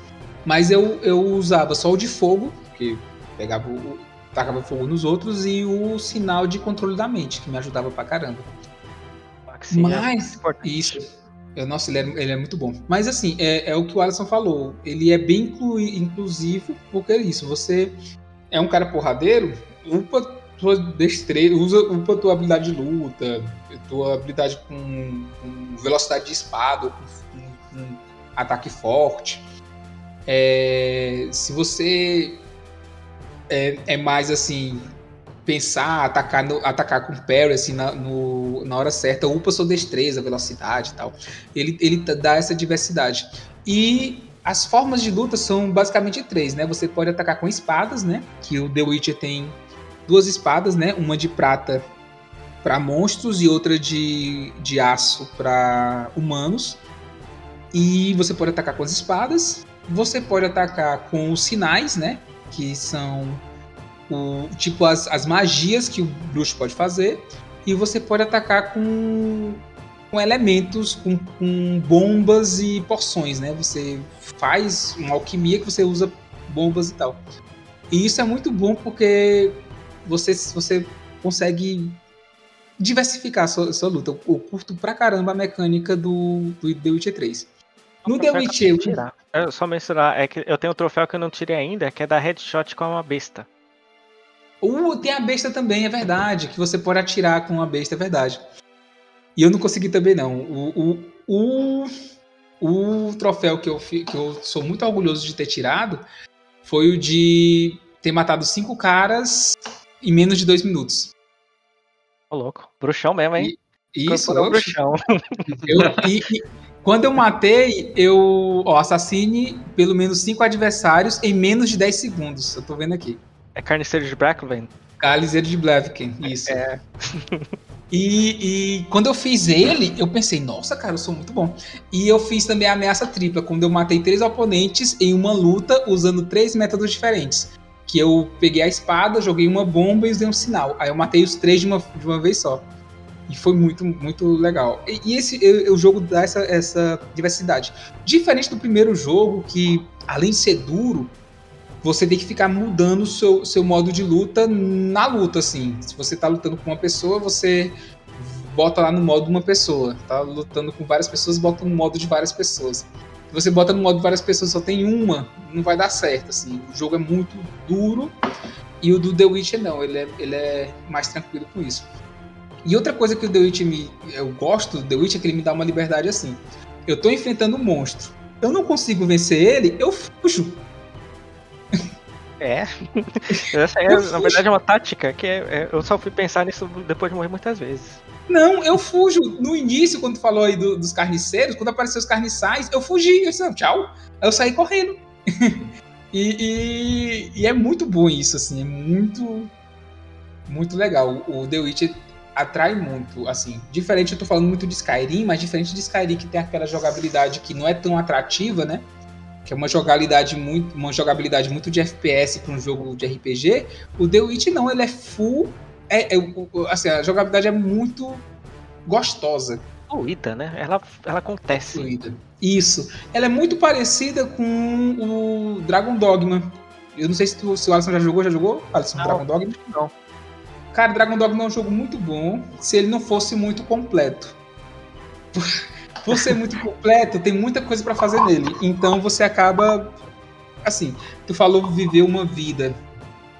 Mas eu, eu usava só o de fogo, que pegava o. tacava fogo nos outros, e o sinal de controle da mente, que me ajudava pra caramba. Mas. Isso. Nossa, ele é, ele é, muito bom. Mas assim, é, é, o que o Alisson falou. Ele é bem inclu, inclusivo, porque é isso. Você é um cara porradeiro, upa tua destreza, usa, upa tua habilidade de luta, tua habilidade com, com velocidade de espada, com, com ataque forte. É, se você é, é mais assim, pensar, atacar, no, atacar com parry assim, na, no, na hora certa, upa sua destreza, velocidade e tal. Ele, ele dá essa diversidade. E as formas de luta são basicamente três, né? Você pode atacar com espadas, né? Que o The Witcher tem duas espadas, né? Uma de prata para monstros e outra de, de aço para humanos. E você pode atacar com as espadas. Você pode atacar com os sinais, né? Que são o, tipo as, as magias que o bruxo pode fazer. E você pode atacar com, com elementos, com, com bombas e porções, né? Você faz uma alquimia que você usa bombas e tal. E isso é muito bom porque você, você consegue diversificar a sua, sua luta. Eu curto pra caramba a mecânica do, do The Witcher 3. No The Witcher. Eu só mencionar, é que eu tenho um troféu que eu não tirei ainda, que é da headshot com uma besta. Uh, tem a besta também, é verdade. Que você pode atirar com a besta, é verdade. E eu não consegui também, não. O, o, o, o troféu que eu, que eu sou muito orgulhoso de ter tirado foi o de ter matado cinco caras em menos de dois minutos. Ô, louco. Bruxão mesmo, hein? E, isso, bruxão. Eu, e, e, quando eu matei, eu. Ó, assassine pelo menos cinco adversários em menos de 10 segundos. Eu tô vendo aqui. É Carniceiro de Bracklevane? Carniceiro de Blaviken, isso. É. E, e, quando eu fiz ele, eu pensei, nossa, cara, eu sou muito bom. E eu fiz também a ameaça tripla, quando eu matei três oponentes em uma luta usando três métodos diferentes. Que eu peguei a espada, joguei uma bomba e usei um sinal. Aí eu matei os três de uma, de uma vez só. E foi muito, muito legal. E, e esse o jogo dá essa, essa diversidade. Diferente do primeiro jogo, que além de ser duro, você tem que ficar mudando o seu, seu modo de luta na luta, assim. Se você tá lutando com uma pessoa, você bota lá no modo de uma pessoa. Tá lutando com várias pessoas, bota no modo de várias pessoas. Se você bota no modo de várias pessoas só tem uma, não vai dar certo, assim. O jogo é muito duro e o do The Witcher não, ele é, ele é mais tranquilo com isso. E outra coisa que o The Witcher me, eu gosto do The Witcher é que ele me dá uma liberdade assim. Eu tô enfrentando um monstro. Eu não consigo vencer ele, eu fujo. É. Essa é, na verdade, é uma tática que é, é, eu só fui pensar nisso depois de morrer muitas vezes. Não, eu fujo. No início, quando tu falou aí do, dos carniceiros, quando apareceu os carniçais, eu fugi. Eu disse, não, tchau. Aí eu saí correndo. e, e, e, é muito bom isso, assim. É muito, muito legal. O The Witcher atrai muito, assim. Diferente, eu tô falando muito de Skyrim, mas diferente de Skyrim, que tem aquela jogabilidade que não é tão atrativa, né? Que é uma jogabilidade muito, uma jogabilidade muito de FPS para um jogo de RPG. O The Witch não, ele é full. É, é, assim, a jogabilidade é muito gostosa. Fluida, né? Ela, ela acontece. Fluida. Isso. Ela é muito parecida com o Dragon Dogma. Eu não sei se, tu, se o Alisson já jogou, já jogou? Alisson, não, Dragon Dogma? Não. Cara, Dragon Dogma é um jogo muito bom se ele não fosse muito completo. Por ser muito completo, tem muita coisa para fazer nele. Então você acaba. Assim, tu falou viver uma vida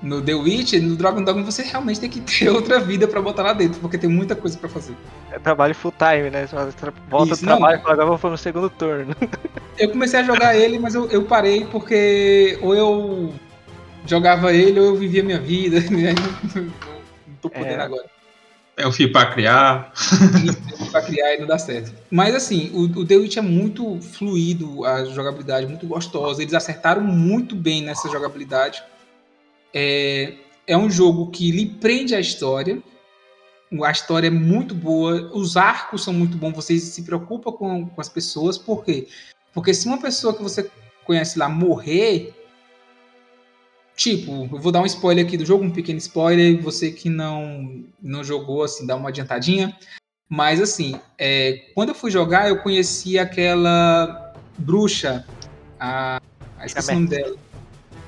no The Witch, no Dragon Dogma você realmente tem que ter outra vida para botar lá dentro, porque tem muita coisa para fazer. É trabalho full time, né? Volta Isso, do trabalho e agora vou no segundo turno. Eu comecei a jogar ele, mas eu, eu parei porque ou eu jogava ele ou eu vivia minha vida. Né? tô podendo é. agora. É fio para criar. Isso, para criar e não dá certo. Mas assim, o, o The Witch é muito fluido, a jogabilidade muito gostosa. Eles acertaram muito bem nessa jogabilidade. É, é um jogo que lhe prende a história. A história é muito boa, os arcos são muito bons, você se preocupa com, com as pessoas, por quê? Porque se uma pessoa que você conhece lá morrer, Tipo, eu vou dar um spoiler aqui do jogo, um pequeno spoiler. Você que não, não jogou, assim, dá uma adiantadinha. Mas, assim, é, quando eu fui jogar, eu conheci aquela bruxa. A, a esqueci o nome dela.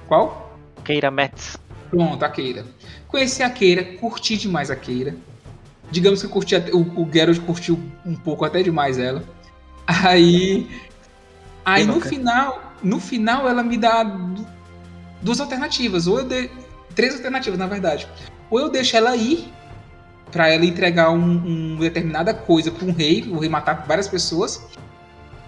Qual? Keira Metz. Pronto, a Keira. Conheci a Keira, curti demais a Keira. Digamos que curti, o, o Geralt curtiu um pouco até demais ela. Aí. Aí no final, no final ela me dá duas alternativas. Ou eu de... Três alternativas, na verdade. Ou eu deixo ela ir para ela entregar um, um determinada coisa para um rei, o rei matar várias pessoas.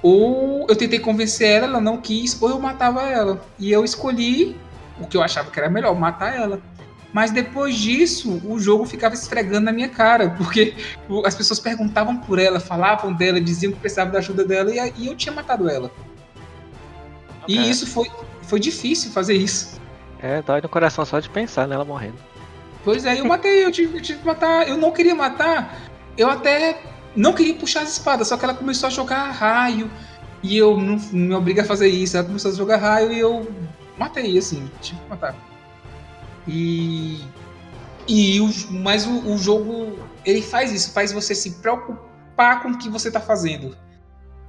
Ou eu tentei convencer ela, ela não quis, ou eu matava ela. E eu escolhi o que eu achava que era melhor, matar ela. Mas depois disso, o jogo ficava esfregando na minha cara, porque as pessoas perguntavam por ela, falavam dela, diziam que precisavam da ajuda dela, e, eu tinha matado ela. Okay. E isso foi, foi difícil fazer isso. É, dói no coração só de pensar nela morrendo. Pois é, eu matei, eu tive, eu tive que matar. Eu não queria matar. Eu até não queria puxar as espadas, só que ela começou a jogar raio. E eu não, me obriga a fazer isso. Ela começou a jogar raio e eu matei, assim, tive que matar. E. E o, mas o, o jogo, ele faz isso, faz você se preocupar com o que você tá fazendo.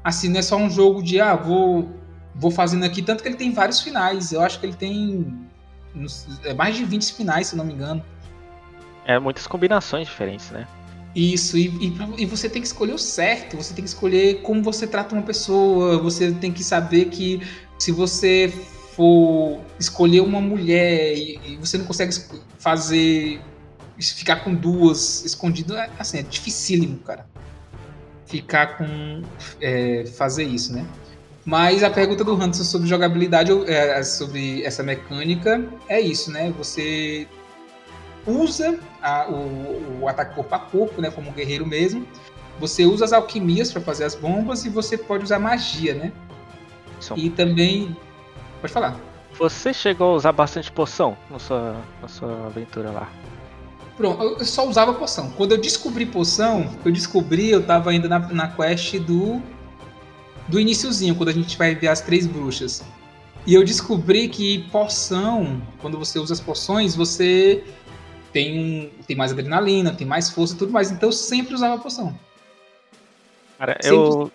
Assim, não é só um jogo de, ah, vou vou fazendo aqui, tanto que ele tem vários finais. Eu acho que ele tem é mais de 20 finais, se não me engano. É, muitas combinações diferentes, né? Isso, e, e, e, você tem que escolher o certo, você tem que escolher como você trata uma pessoa, você tem que saber que se você for escolher uma mulher e, e você não consegue fazer, ficar com duas escondidas, é, assim, é dificílimo, cara. Ficar com, é, fazer isso, né? Mas a pergunta do Hanson sobre jogabilidade, é, sobre essa mecânica, é isso, né? Você usa a, o, o, ataque corpo a corpo, né? Como um guerreiro mesmo. Você usa as alquimias para fazer as bombas e você pode usar magia, né? E também. Pode falar. Você chegou a usar bastante poção na sua, na sua aventura lá? Pronto, eu só usava poção. Quando eu descobri poção, eu descobri, eu tava ainda na, na quest do do iníciozinho, quando a gente vai ver as três bruxas. E eu descobri que poção, quando você usa as poções, você tem, um, tem mais adrenalina, tem mais força e tudo mais. Então eu sempre usava poção. Cara, eu.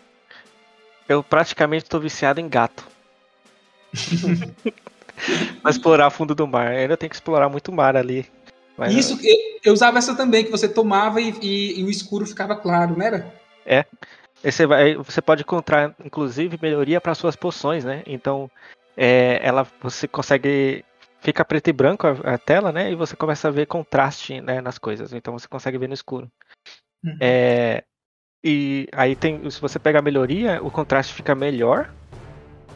Eu praticamente tô viciado em gato. pra explorar fundo do mar. Eu ainda tem que explorar muito mar ali. Mas, Isso, eu, eu, usava essa também, que você tomava e, e, e, o escuro ficava claro, não era? É. Você, vai, você pode encontrar, inclusive, melhoria para suas poções, né? Então, é, ela, você consegue. Fica preto e branco a, a, tela, né? E você começa a ver contraste né, nas coisas. Então você consegue ver no escuro. Uhum. É, e aí tem. Se você pega a melhoria, o contraste fica melhor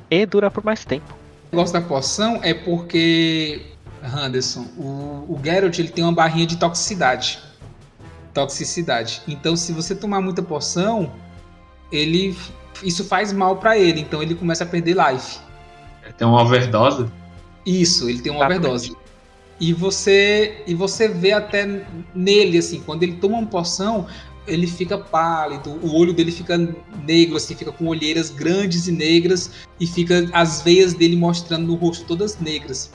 e dura por mais tempo. O negócio da poção é porque Anderson, o, o Geralt ele tem uma barrinha de toxicidade. Toxicidade. Então, se você tomar muita poção, ele isso faz mal para ele. Então, ele começa a perder life. É, tem uma overdose? Isso, ele tem uma overdose. E você e você vê até nele assim, quando ele toma uma poção, ele fica pálido, o olho dele fica negro, assim, fica com olheiras grandes e negras e fica as veias dele mostrando no rosto todas negras.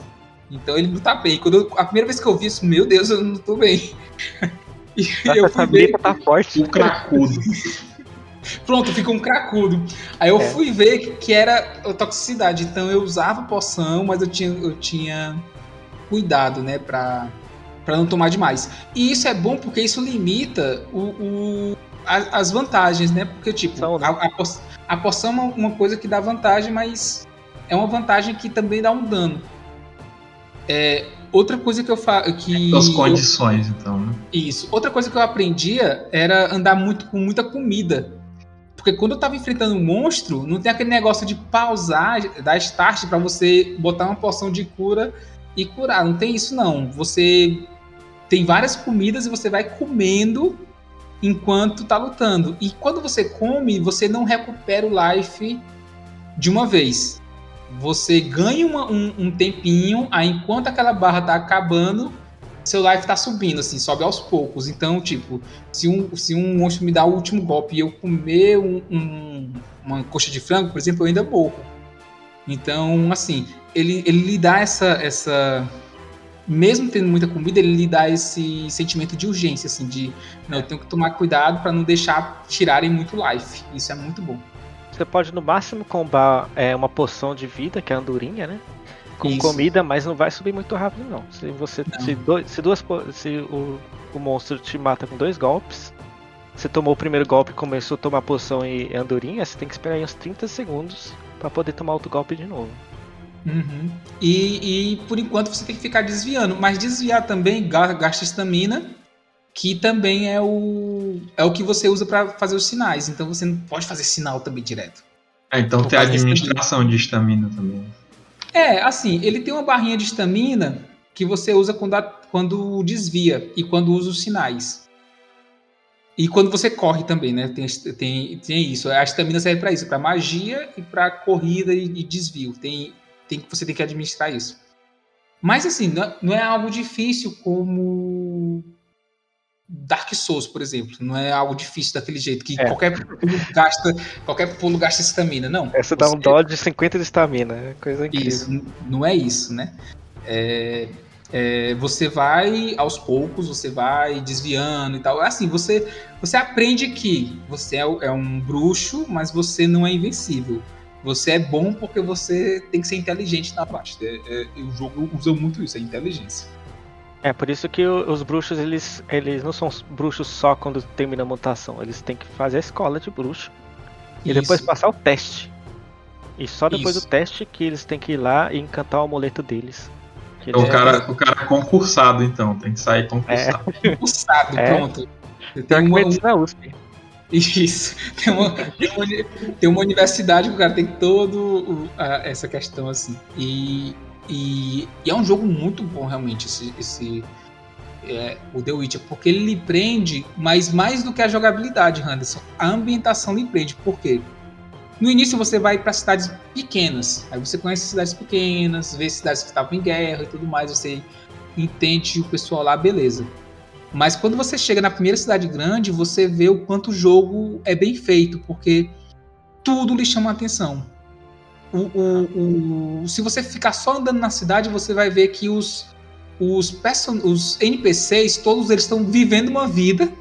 Então ele não tá bem. Quando eu, a primeira vez que eu vi isso, meu Deus, eu não tô bem. E eu fui ver... tá forte. Um cracudo. Pronto, fica um cracudo. Aí eu é. fui ver que, era a toxicidade. Então eu usava poção, mas eu tinha, eu tinha cuidado, né, pra, pra não tomar demais. E isso é bom porque isso limita o, o a, as vantagens, né? Porque, tipo, né? a, a, a poção é uma, uma coisa que dá vantagem, mas é uma vantagem que também dá um dano. É, outra coisa que eu falo que as condições eu, então né? isso outra coisa que eu aprendia era andar muito com muita comida porque quando eu tava enfrentando um monstro não tem aquele negócio de pausar dar start para você botar uma poção de cura e curar. Não tem isso não. Você tem várias comidas e você vai comendo enquanto tá lutando. E quando você come você não recupera o life de uma vez. Você ganha uma, um, um, tempinho, aí enquanto aquela barra tá acabando, seu life tá subindo, assim, sobe aos poucos. Então, tipo, se um, se um monstro me dá o último golpe e eu comer um, um, uma coxa de frango, por exemplo, eu ainda morro. Então, assim, ele, ele lhe dá essa, essa. Mesmo tendo muita comida, ele lhe dá esse sentimento de urgência, assim, de. Não, eu tenho que tomar cuidado para não deixar tirarem muito life. Isso é muito bom. Você pode no máximo combar é, uma poção de vida, que é a andorinha, né? Com Isso. comida, mas não vai subir muito rápido não. Se você. Não. Se, dois, se duas. Se o, o monstro te mata com dois golpes, você tomou o primeiro golpe e começou a tomar poção e andorinha, você tem que esperar uns 30 segundos para poder tomar outro golpe de novo. Uhum. E, e, por enquanto você tem que ficar desviando, mas desviar também gasta estamina que também é o, é o que você usa para fazer os sinais. Então você não pode fazer sinal também direto. É, então tem a administração de estamina também. É, assim, ele tem uma barrinha de estamina que você usa quando, a, quando desvia e quando usa os sinais. E quando você corre também, né? Tem, tem, tem isso. A estamina serve para isso, para magia e para corrida e, e, desvio. Tem, tem, você tem que administrar isso. Mas assim, não é, não é algo difícil como Dark Souls, por exemplo, não é algo difícil daquele jeito, que é. qualquer pulo gasta, qualquer pulo gasta estamina, não. Essa dá um dodge de 50 de estamina, é coisa incrível. Isso, não é isso, né? É, é, você vai aos poucos, você vai desviando e tal. É assim, você, você aprende que você é, é um bruxo, mas você não é invencível. Você é bom porque você tem que ser inteligente na parte. É, é, o jogo usa muito isso, a inteligência. É, por isso que os bruxos, eles, eles não são bruxos só quando termina a mutação. Eles têm que fazer a escola de bruxo. E isso. depois passar o teste. E só depois isso. do teste que eles têm que ir lá e encantar o amuleto deles. O, é... cara, o cara é concursado, então. Tem que sair concursado. É. Concursado, é. pronto. Tem uma, um... na USP. Isso. Tem uma, tem uma, tem uma universidade que o cara tem todo essa questão assim. E e, e, é um jogo muito bom, realmente, esse, esse é, o The Witcher, porque ele lhe prende, mas mais do que a jogabilidade, Henderson, a ambientação lhe prende. Por quê? No início você vai para cidades pequenas, aí você conhece cidades pequenas, vê cidades que estavam em guerra e tudo mais, você entende o pessoal lá, beleza. Mas quando você chega na primeira cidade grande, você vê o quanto o jogo é bem feito, porque tudo lhe chama atenção o, o, o, se você ficar só andando na cidade, você vai ver que os, os, person os NPCs, todos eles estão vivendo uma vida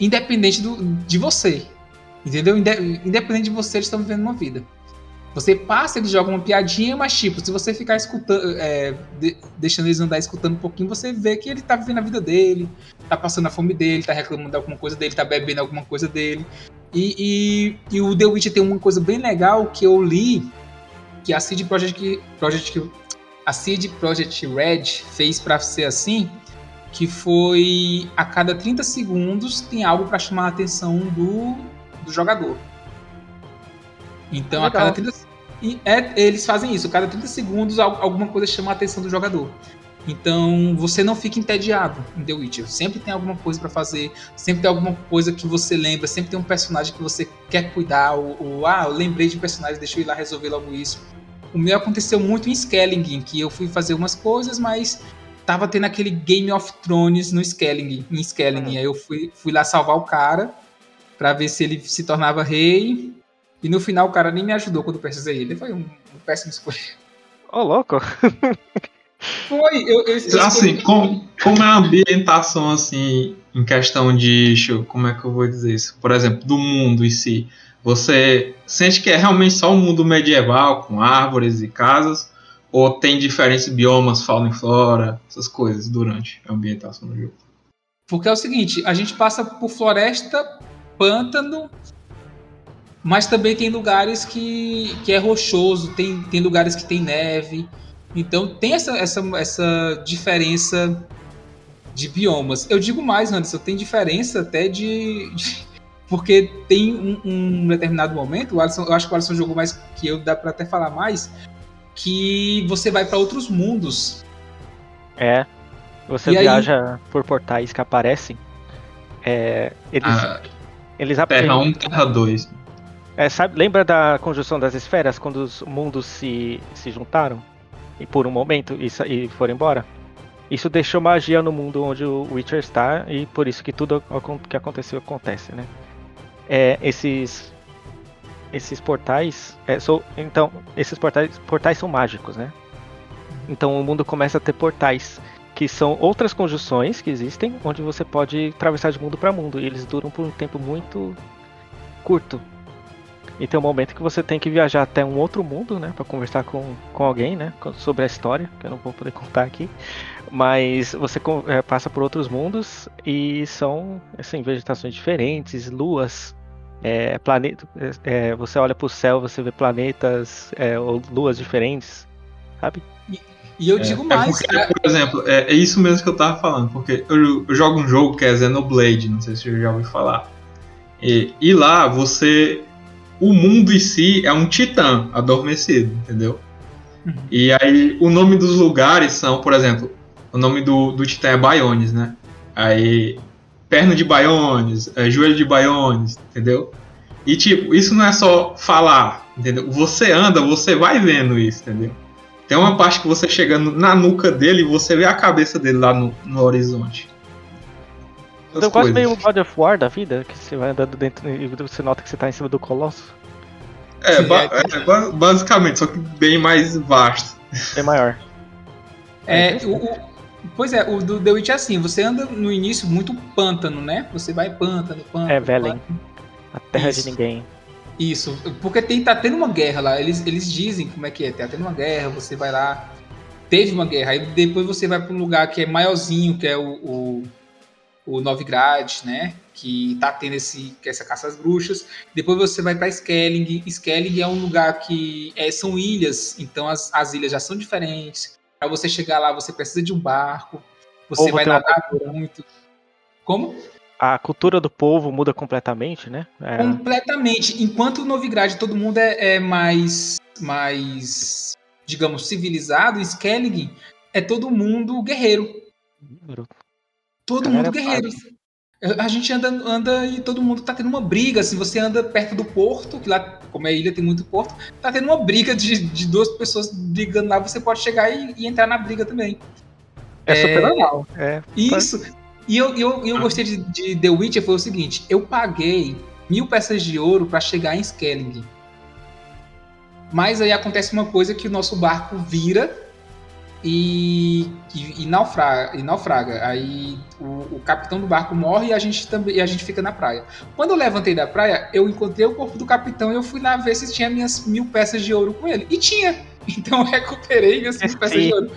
independente do, de você. Entendeu? Independente de você, eles estão vivendo uma vida. Você passa, eles jogam uma piadinha, mas tipo, se você ficar escutando, é, de, deixando eles andar escutando um pouquinho, você vê que ele tá vivendo a vida dele, tá passando a fome dele, tá reclamando de alguma coisa dele, tá bebendo alguma coisa dele. E, e, e o The Witcher tem uma coisa bem legal que eu li, que a CD Projekt, Project, a CD Project Red fez para ser assim, que foi a cada 30 segundos tem algo para chamar a atenção do, do jogador. Então, Legal. a cada 30 é, eles fazem isso, a cada 30 segundos alguma coisa chama a atenção do jogador. Então você não fica entediado em The Witcher. Sempre tem alguma coisa para fazer, sempre tem alguma coisa que você lembra, sempre tem um personagem que você quer cuidar. Ou, ou ah, eu lembrei de um personagem, deixa eu ir lá resolver logo isso. O meu aconteceu muito em Skelling, que eu fui fazer umas coisas, mas tava tendo aquele Game of Thrones no Skelling, em Skelling. Uhum. Aí eu fui, fui lá salvar o cara para ver se ele se tornava rei. E no final o cara nem me ajudou quando eu precisei. Ele foi um, um péssimo escolha. Ô, oh, louco! Foi, eu, eu, Assim, como, como é a ambientação, assim, em questão de. Como é que eu vou dizer isso? Por exemplo, do mundo em si. Você sente que é realmente só um mundo medieval, com árvores e casas? Ou tem diferentes biomas, fauna e flora, essas coisas durante a ambientação do jogo? Porque é o seguinte, a gente passa por floresta, pântano, mas também tem lugares que, que é rochoso, tem, tem lugares que tem neve. Então tem essa, essa, essa diferença de biomas. Eu digo mais, Anderson, tem diferença até de. de porque tem um, um, determinado momento, Alisson, eu acho que o Alisson jogou mais que eu, dá para até falar mais, que você vai para outros mundos. É. Você e viaja aí... por portais que aparecem. É, eles, ah, eles Terra 1, Terra 2. É, sabe, lembra da conjunção das esferas quando os mundos se, se juntaram? E por um momento e, e foram embora? Isso deixou magia no mundo onde o Witcher está e por isso que tudo que aconteceu acontece, né? É, esses esses portais, é, sou, então esses portais, portais são mágicos, né? Então o mundo começa a ter portais que são outras conjunções que existem, onde você pode atravessar de mundo para mundo e eles duram por um tempo muito curto. E tem um momento que você tem que viajar até um outro mundo, né? Pra conversar com, com alguém, né? Sobre a história, que eu não vou poder contar aqui. Mas você é, passa por outros mundos e são, assim, vegetações diferentes, luas, é, planeta, é, é você olha pro céu, você vê planetas é, ou luas diferentes, sabe? E, e eu digo é, mais. Porque, por exemplo, é, isso mesmo que eu tava falando, porque eu, eu jogo um jogo que é Xenoblade, não sei se você já ouviu falar. E, e lá você o mundo em si é um titã adormecido, entendeu? Uhum. E aí o nome dos lugares são, por exemplo, o nome do, do titã é Baiones, né? Aí perna de Baiones, é, joelho de Baiones, entendeu? E tipo, isso não é só falar, entendeu? Você anda, você vai vendo isso, entendeu? Tem uma parte que você chegando na nuca dele e você vê a cabeça dele lá no, no horizonte. Então quase meio God of War da vida, que você vai andando dentro e você nota que você tá em cima do colosso. É, ba é, basicamente, só que bem mais vasto. Bem maior. É, o, o, pois é, o do The Witch é assim, você anda no início muito pântano, né? Você vai pântano, pântano. É, Velen. A terra Isso. de ninguém. Isso, porque tem, tá tendo uma guerra lá, eles, eles dizem como é que é, tá tendo uma guerra, você vai lá, teve uma guerra, aí depois você vai para um lugar que é maiorzinho, que é o, o o Novigrad, né? Que tá tendo esse, essa caça às bruxas. Depois você vai para Skelling. Skelling é um lugar que é, são ilhas, então as, as ilhas já são diferentes. Para você chegar lá, você precisa de um barco. Você vai nadar muito. Como? A cultura do povo muda completamente, né? É... Completamente. Enquanto o Novigrad todo mundo é, é mais, mais, digamos, civilizado, Skellig é todo mundo guerreiro. Todo mundo guerreiro. A gente anda, anda e todo mundo tá tendo uma briga. Se você anda perto do porto, que lá, como é ilha, tem muito porto, tá tendo uma briga de, de duas pessoas brigando lá, você pode chegar e, e entrar na briga também. É, é super normal. É, isso. E eu, eu, eu gostei de, de The Witcher foi o seguinte: eu paguei mil peças de ouro para chegar em Skelling. Mas aí acontece uma coisa que o nosso barco vira e, e, e naufraga, e naufraga. Aí o, o, capitão do barco morre e a gente também e a gente fica na praia. Quando eu levantei da praia, eu encontrei o corpo do capitão e eu fui lá ver se tinha minhas mil peças de ouro com ele. E tinha! Então eu recuperei minhas mil peças de ouro.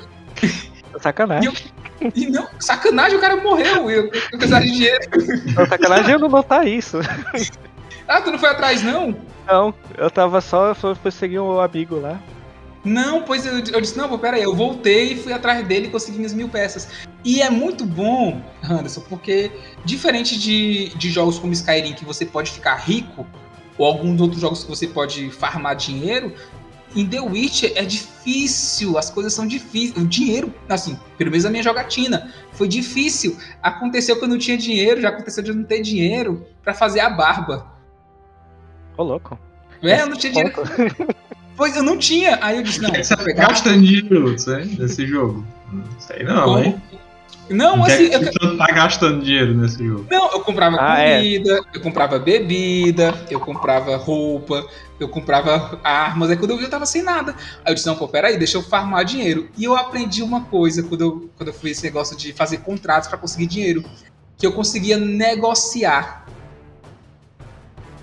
Sacanagem. E, eu, e não, sacanagem, o cara morreu. Eu, eu precisava de dinheiro. Não, sacanagem eu não notar isso. Ah, tu não foi atrás, não? Não, eu tava só, eu fui seguir um amigo lá. Não, pois eu, eu disse, não, pô, pera aí, eu voltei e fui atrás dele e consegui minhas mil peças. E é muito bom, Anderson, porque diferente de, de jogos como Skyrim, que você pode ficar rico, ou alguns outros jogos que você pode farmar dinheiro, em The Witcher é difícil, as coisas são difíceis. O dinheiro, assim, pelo menos a minha jogatina, foi difícil. Aconteceu que eu não tinha dinheiro, já aconteceu de eu não ter dinheiro para fazer a barba. Ô, louco. É, eu não tinha dinheiro. Pois eu não tinha. Aí eu disse, não. Você pegar gasta dinheiro, nesse jogo. Não sei não, Como? hein? Não, assim. É que eu... tá gastando dinheiro nesse jogo. Não, eu comprava ah, é. comida, é. eu comprava bebida, eu comprava roupa, eu comprava armas. Aí quando eu vi, eu tava sem nada. Aí eu disse, não, pô, peraí, deixa eu farmar dinheiro. E eu aprendi uma coisa quando eu, quando eu fui esse negócio de fazer contratos para conseguir dinheiro. Que eu conseguia negociar.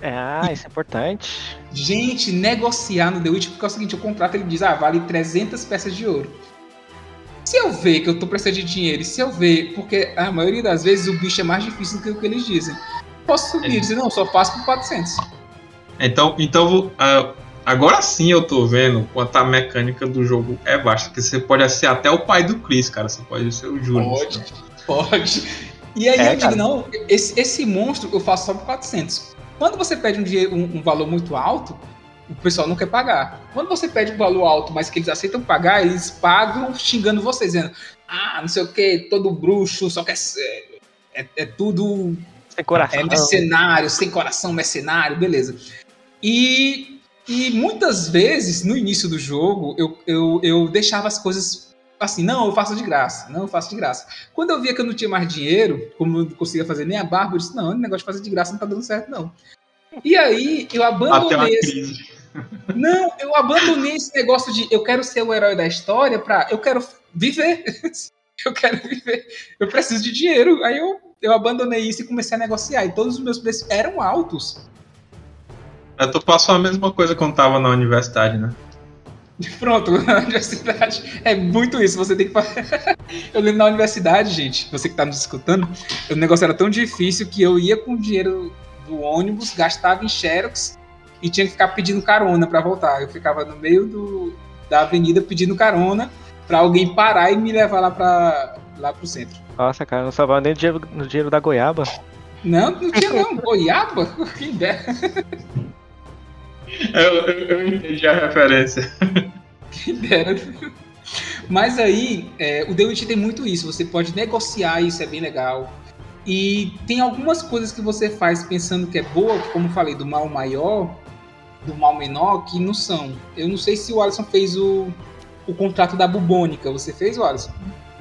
É, ah, isso é importante. Gente, negociar no The Witch, porque é o seguinte, o contrato ele diz, ah, vale 300 peças de ouro. Se eu ver que eu tô precisando de dinheiro, e se eu ver, porque a maioria das vezes o bicho é mais difícil do que o que eles dizem, posso subir é. e dizer, não, só faço por 400. Então, então uh, agora sim eu tô vendo quanto a mecânica do jogo é baixa, que você pode ser até o pai do Chris, cara, você pode ser o Júnior. Pode, pode. E aí é, eu digo, não, esse, esse monstro eu faço só por 400. Quando você pede um, dinheiro, um, um, valor muito alto, o pessoal não quer pagar. Quando você pede um valor alto, mas que eles aceitam pagar, eles pagam xingando vocês, dizendo: ah, não sei o que, todo bruxo, só quer. É, é, é tudo. Sem coração. É mercenário, sem coração, mercenário, beleza. E, e muitas vezes, no início do jogo, eu, eu, eu deixava as coisas assim, não, eu faço de graça, não, eu faço de graça. Quando eu via que eu não tinha mais dinheiro, como eu não conseguia fazer nem a barba, eu disse, não, o negócio de fazer de graça não tá dando certo, não. E aí, eu abandonei esse... Não, eu abandonei esse negócio de eu quero ser o herói da história pra eu quero viver. eu quero viver. Eu preciso de dinheiro. Aí eu, eu abandonei isso e comecei a negociar. E todos os meus preços eram altos. Eu tô passando a mesma coisa quando tava na universidade, né? Pronto, na universidade é muito isso. Você tem que Eu lembro na universidade, gente, você que tá nos escutando, o negócio era tão difícil que eu ia com o dinheiro do ônibus, gastava em Xerox e tinha que ficar pedindo carona para voltar. Eu ficava no meio do, da avenida pedindo carona para alguém parar e me levar lá para lá pro centro. Nossa, cara, não salvava nem dinheiro, no dinheiro da goiaba. Não, não tinha não. Goiaba? Que ideia. Eu, eu, entendi a referência. Mas aí, é, o The Witch tem muito isso. Você pode negociar, isso é bem legal. E tem algumas coisas que você faz pensando que é boa, como eu falei, do mal maior, do mal menor, que não são. Eu não sei se o Alisson fez o, o contrato da bubônica. Você fez, o Alisson?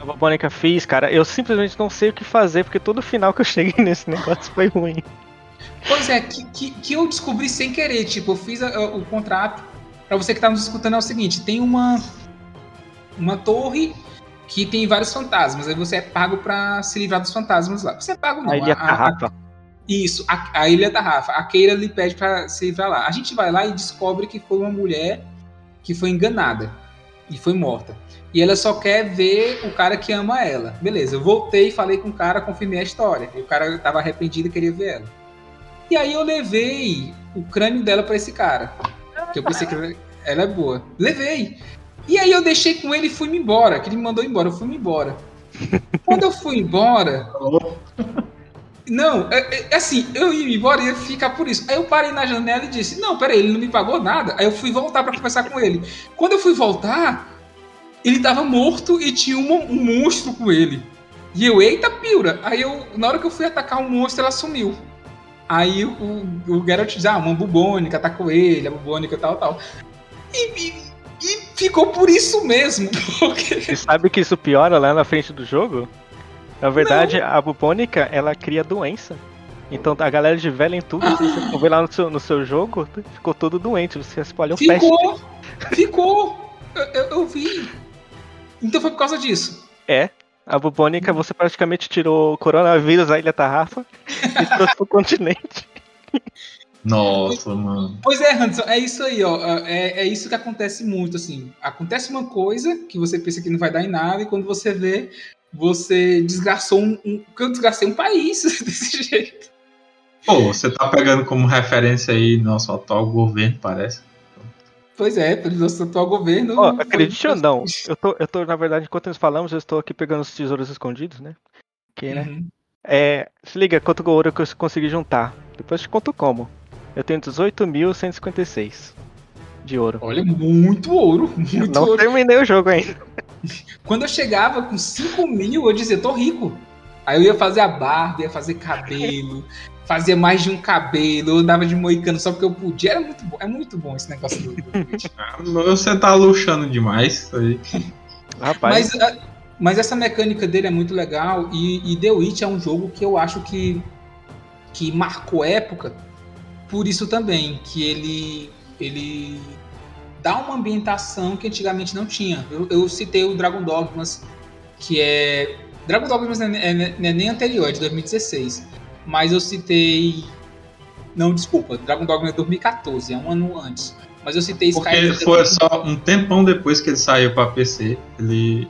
A bubônica fiz, cara. Eu simplesmente não sei o que fazer, porque todo final que eu cheguei nesse negócio foi ruim. Pois é, que, que, que, eu descobri sem querer. Tipo, eu fiz a, a, o contrato. Para você que tá nos escutando, é o seguinte: tem uma, uma torre que tem vários fantasmas. Aí você é pago para se livrar dos fantasmas lá. Você é pago não. A Ilha da Rafa. Isso, a, a, Ilha da Rafa. A Keira lhe pede para se livrar lá. A gente vai lá e descobre que foi uma mulher que foi enganada e foi morta. E ela só quer ver o cara que ama ela. Beleza, eu voltei, falei com o cara, confirmei a história. E o cara tava arrependido e queria ver ela. E aí eu levei o crânio dela para esse cara. Que eu pensei que ela é boa. Levei. E aí eu deixei com ele e fui-me embora. Que ele me mandou embora, eu fui-me embora. Quando eu fui embora. Não, é, é, assim, eu ia embora e ia ficar por isso. Aí eu parei na janela e disse: Não, peraí, ele não me pagou nada. Aí eu fui voltar para conversar com ele. Quando eu fui voltar, ele tava morto e tinha um, um monstro com ele. E eu, eita piura. Aí eu, na hora que eu fui atacar o um monstro, ela sumiu. Aí o, o Geralt diz, ah, uma bubônica, tá com ele, a bubônica tal, tal. E, e, e ficou por isso mesmo. Porque... Você sabe que isso piora lá na frente do jogo? Na verdade, Não. a bubônica, ela cria doença. Então a galera de velha em tudo, ah. se você for lá no seu, no seu jogo, ficou todo doente. Você espalhou ficou. peste. Ficou! Eu, eu, eu vi. Então foi por causa disso. É. A bubônica, você praticamente tirou o coronavírus da Ilha Tarrafa e trouxe pro continente. Nossa, mano. Pois é, Anderson, é isso aí, ó. É, é isso que acontece muito, assim. Acontece uma coisa que você pensa que não vai dar em nada, e quando você vê, você desgraçou um. um eu desgracei um país desse jeito. Pô, você tá pegando como referência aí nosso atual governo, parece. Pois é, pelo atual governo. Foi- acredite ou não, eu tô, eu tô, na verdade, enquanto nós falamos, eu estou aqui pegando os tesouros escondidos, né? Que, né? Uhum. É, se liga quanto ouro que eu consegui juntar. Depois eu te conto como. Eu tenho 18.156 de ouro. Olha, muito ouro. Muito Não ouro. terminei o jogo ainda. Quando eu chegava com 5 mil, eu dizia, tô rico. Aí eu ia fazer a barba, ia fazer cabelo, fazia mais de um cabelo, eu dava de moicano só porque eu podia. Era muito bom. É muito bom esse negócio do, do Twitch. Ah, Você tá luxando demais. isso aí. Rapaz, Mas, a- mas essa mecânica dele é muito legal e, e The Witch é um jogo que eu acho que, que marcou época por isso também, que ele, ele dá uma ambientação que antigamente não tinha. Eu, eu citei o Dragon Dogmas, que é... Dragon Dogmas não é, é- não é nem anterior, é de 2016. Mas eu citei... Não, desculpa, Dragon Dogma é 2014, é um ano antes. Mas eu citei Porque Skyrim foi só um tempão depois que ele saiu pra PC. Ele,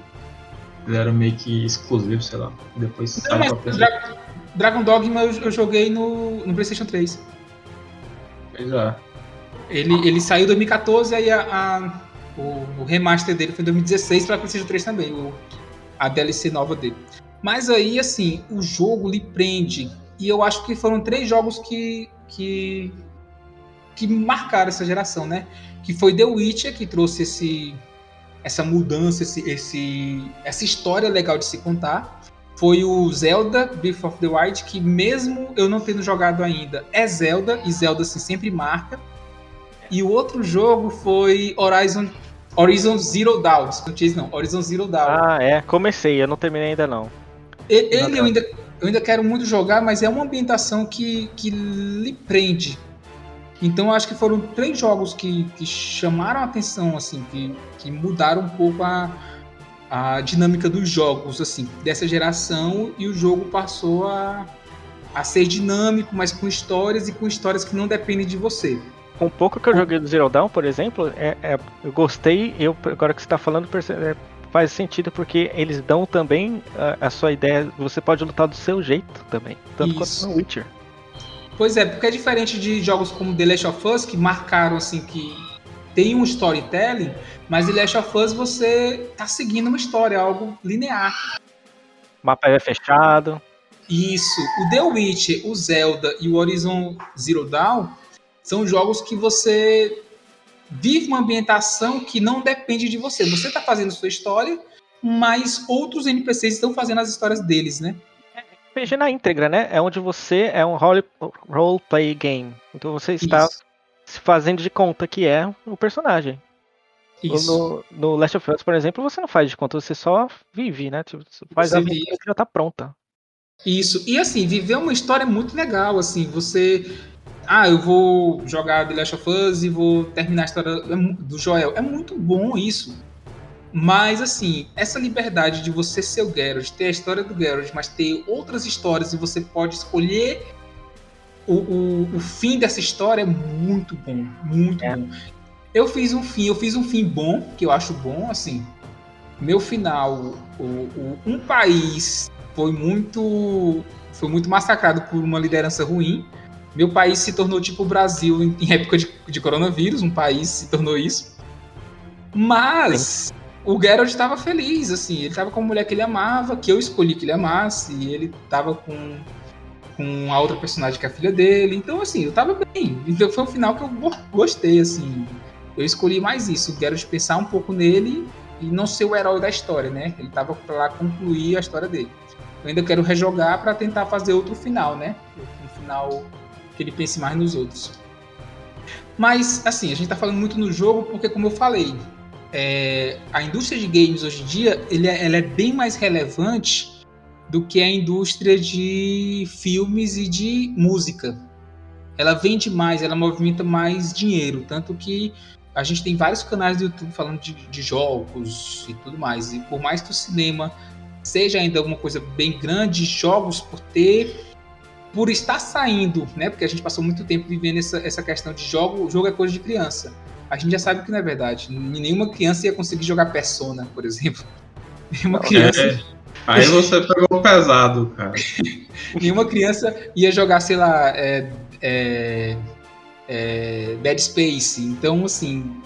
ele era meio que exclusivo, sei lá. Depois Não, saiu pra PC. Dra- Dragon Dogma eu, eu joguei no, no PlayStation 3. Pois é. Ele, ele saiu em 2014, aí a, a- o, o remaster dele foi em 2016 para PlayStation 3 também, o, a DLC nova dele. Mas aí, assim, o jogo lhe prende. E eu acho que foram três jogos que, que, que marcaram essa geração, né? Que foi The Witcher, que trouxe esse, essa mudança, esse, esse, essa história legal de se contar. Foi o Zelda Breath of the Wild, que mesmo eu não tendo jogado ainda, é Zelda, e Zelda assim, sempre marca. E o outro jogo foi Horizon, Horizon Zero Dawn. Não tinha não. Horizon Zero Dawn. ah, é, comecei, eu não terminei ainda não. Ele eu ainda, eu ainda quero muito jogar, mas é uma ambientação que, que lhe prende. Então acho que foram três jogos que, que chamaram a atenção, assim, que, que mudaram um pouco a, a dinâmica dos jogos, assim, dessa geração, e o jogo passou a, a ser dinâmico, mas com histórias e com histórias que não dependem de você. Com pouco que eu joguei do Zero Dawn, por exemplo, é, é- eu gostei, eu, agora que você tá falando, perce- é, faz sentido porque eles dão também a, a sua ideia, você pode lutar do seu jeito também, tanto Isso. quanto no Witcher. Pois é, porque é diferente de jogos como The Last of Us, que marcaram assim que tem um storytelling, mas The Last of Us você tá seguindo uma história, algo linear. O mapa é fechado, Isso. O The Witcher, o Zelda e o Horizon Zero Dawn são jogos que você vive uma ambientação que não depende de você. Você tá fazendo sua história, mas outros NPCs estão fazendo as histórias deles, né? RPG na íntegra, né? É onde você é um role, roleplay game. Então você está Isso. se fazendo de conta que é o personagem. Isso. No, no Last of Us, por exemplo, você não faz de conta, você só vive, né? Tipo, você faz Você a vive. vida que já tá pronta. Isso. E assim, viver uma história é muito legal, assim, você ah, eu vou jogar The Last of Us e vou terminar a história é do Joel. É muito bom isso. Mas assim, essa liberdade de você ser o Geralt, ter a história do Geralt, mas ter outras histórias e você pode escolher o, o, o fim dessa história é muito bom, muito É. bom. Eu fiz um fim, eu fiz um fim bom, que eu acho bom, assim. Meu final, o, o- um país foi muito foi muito massacrado por uma liderança ruim. Meu país se tornou tipo o Brasil em, época de, de coronavírus, um país se tornou isso. Mas o Geralt estava feliz, assim, ele estava com a mulher que ele amava, que eu escolhi que ele amasse, e ele estava com com a outra personagem que é a filha dele. Então, assim, eu tava bem. Então, foi um final que eu go- gostei, assim. Eu escolhi mais isso, o Geralt pensar um pouco nele e não ser o herói da história, né? Ele tava pra lá concluir a história dele. Eu ainda quero rejogar pra tentar fazer outro final, né? Um final que ele pense mais nos outros. Mas, assim, a gente tá falando muito no jogo porque, como eu falei, é, a indústria de games hoje em dia ele é, ela é bem mais relevante do que a indústria de filmes e de música. Ela vende mais, ela movimenta mais dinheiro, tanto que a gente tem vários canais do YouTube falando de, de jogos e tudo mais. E por mais que o cinema seja ainda alguma coisa bem grande, jogos por ter, por estar saindo, né? Porque a gente passou muito tempo vivendo essa, essa questão de jogo, jogo é coisa de criança. A gente já sabe que não é verdade. Nenhuma criança ia conseguir jogar Persona, por exemplo. Nenhuma criança. É, aí você pegou pesado, cara. nenhuma criança ia jogar, sei lá, é, é, é, Dead Space. Então, assim,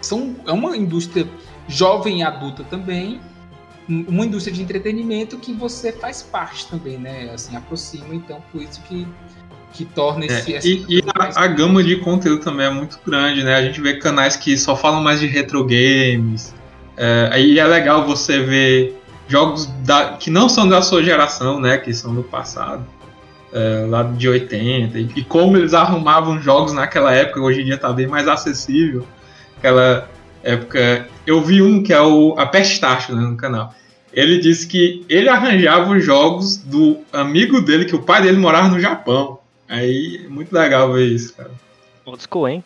são, é uma indústria jovem e adulta também, uma indústria de entretenimento que você faz parte também, né? Assim, aproxima, então, por isso que, que torna esse. É, e, e a, a, gama de conteúdo também é muito grande, né? A gente vê canais que só falam mais de retro games. É, aí é legal você ver jogos da, que não são da sua geração, né? Que são do passado é, lá de 80, e, e, como eles arrumavam jogos naquela época, hoje em dia está bem mais acessível. Aquela época. Eu vi um que é o a Pestacho né, no canal. Ele disse que ele arranjava os jogos do amigo dele, que o pai dele morava no Japão. Aí, muito legal ver isso, cara. Old school, hein?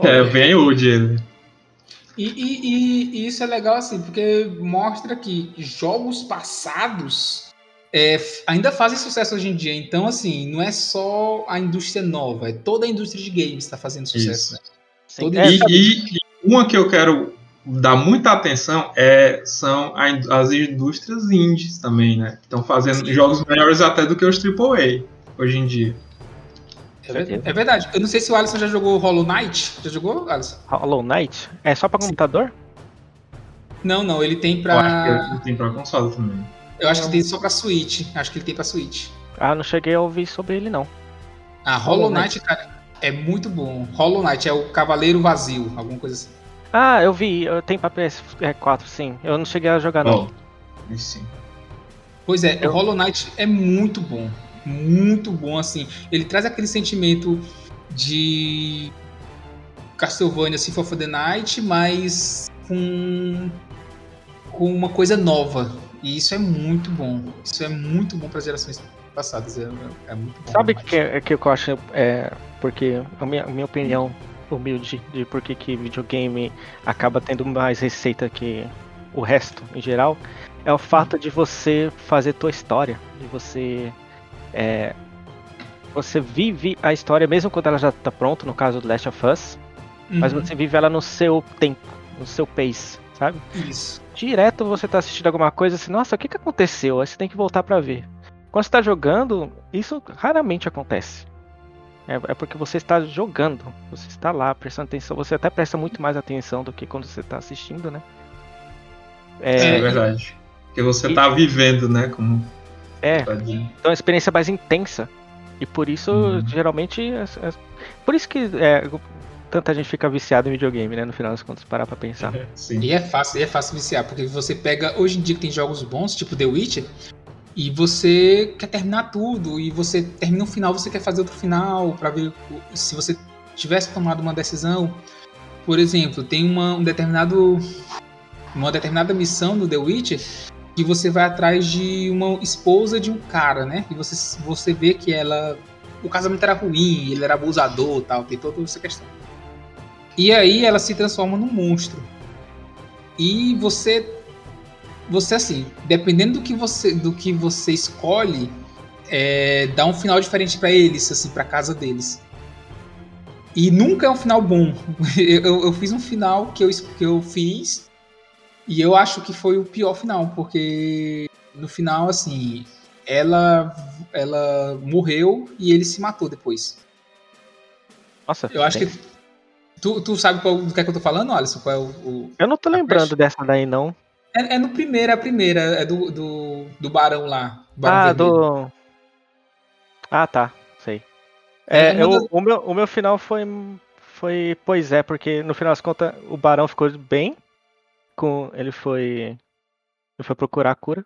É, bem old ele. E, e, e, isso é legal assim, porque mostra que jogos passados é, ainda fazem sucesso hoje em dia. Então, assim, não é só a indústria nova, é toda a indústria de games está fazendo sucesso. Né? É, e, e, uma que eu quero dar muita atenção é, são as indústrias indies também, né? Estão fazendo Sim. jogos melhores até do que os AAA hoje em dia. É, é verdade. Eu não sei se o Alisson já jogou Hollow Knight. Já jogou, Alisson? Hollow Knight? É só para computador? Não, não. Ele tem para. Ele tem para console também. Eu acho que tem só pra Switch. Acho que ele tem pra Switch. Ah, não cheguei a ouvir sobre ele, não. Ah, Hollow Knight, cara, é muito bom. Hollow Knight é o Cavaleiro Vazio, alguma coisa assim. Ah, eu vi, tem pra PS4, sim. Eu não cheguei a jogar, não. Oh, sim. Pois é, eu... o Hollow Knight é muito bom. Muito bom, assim. Ele traz aquele sentimento de Castlevania Symphony of the Night, mas com, com uma coisa nova, e isso é muito bom. Isso é muito bom para as gerações passadas. É, é muito bom. Sabe o que, é, que eu acho? É, porque a minha, a minha opinião humilde de por que, que videogame acaba tendo mais receita que o resto em geral é o fato de você fazer tua história, de você é, você vive a história mesmo quando ela já está pronta, no caso do Last of Us, uhum. mas você vive ela no seu tempo, no seu pace, sabe? Isso direto você tá assistindo alguma coisa assim, nossa, o que que aconteceu? Aí você tem que voltar para ver. Quando você tá jogando, isso raramente acontece. É, é, porque você está jogando, você está lá prestando atenção, você até presta muito mais atenção do que quando você está assistindo, né? É, é verdade. Porque você está vivendo, né? Como é, então a experiência é mais intensa. E por isso, uhum. geralmente. É, é, por isso que é, tanta gente fica viciada em videogame, né? No final das contas, parar pra pensar. Sim. E é fácil, e é fácil viciar, porque você pega. Hoje em dia que tem jogos bons, tipo The Witcher, e você quer terminar tudo, e você termina um final, você quer fazer outro final, para ver se você tivesse tomado uma decisão. Por exemplo, tem uma, um determinado. Uma determinada missão no The Witcher que você vai atrás de uma esposa de um cara, né? E você, você vê que ela. O casamento era ruim, ele era abusador tal, tem toda essa questão. E aí ela se transforma num monstro. E você você assim, dependendo do que você do que você escolhe, é, dá um final diferente para eles, assim, para casa deles. E nunca é um final bom. Eu, eu, fiz um final que eu, que eu fiz e eu acho que foi o pior final, porque no final, assim, ela ela morreu e ele se matou depois. Nossa, eu acho que Tu, tu sabe qual, do que é que eu tô falando, Alisson? Qual é o, o eu não tô lembrando dessa daí, não. É, é, no primeiro, é a primeira, é do, do, do Barão lá. Barão ah, vermelho. do. Ah, tá, sei. É, é eu, o, meu, o meu final foi. Foi. Pois é, porque no final das contas o Barão ficou bem. Com, ele foi. Ele foi procurar a cura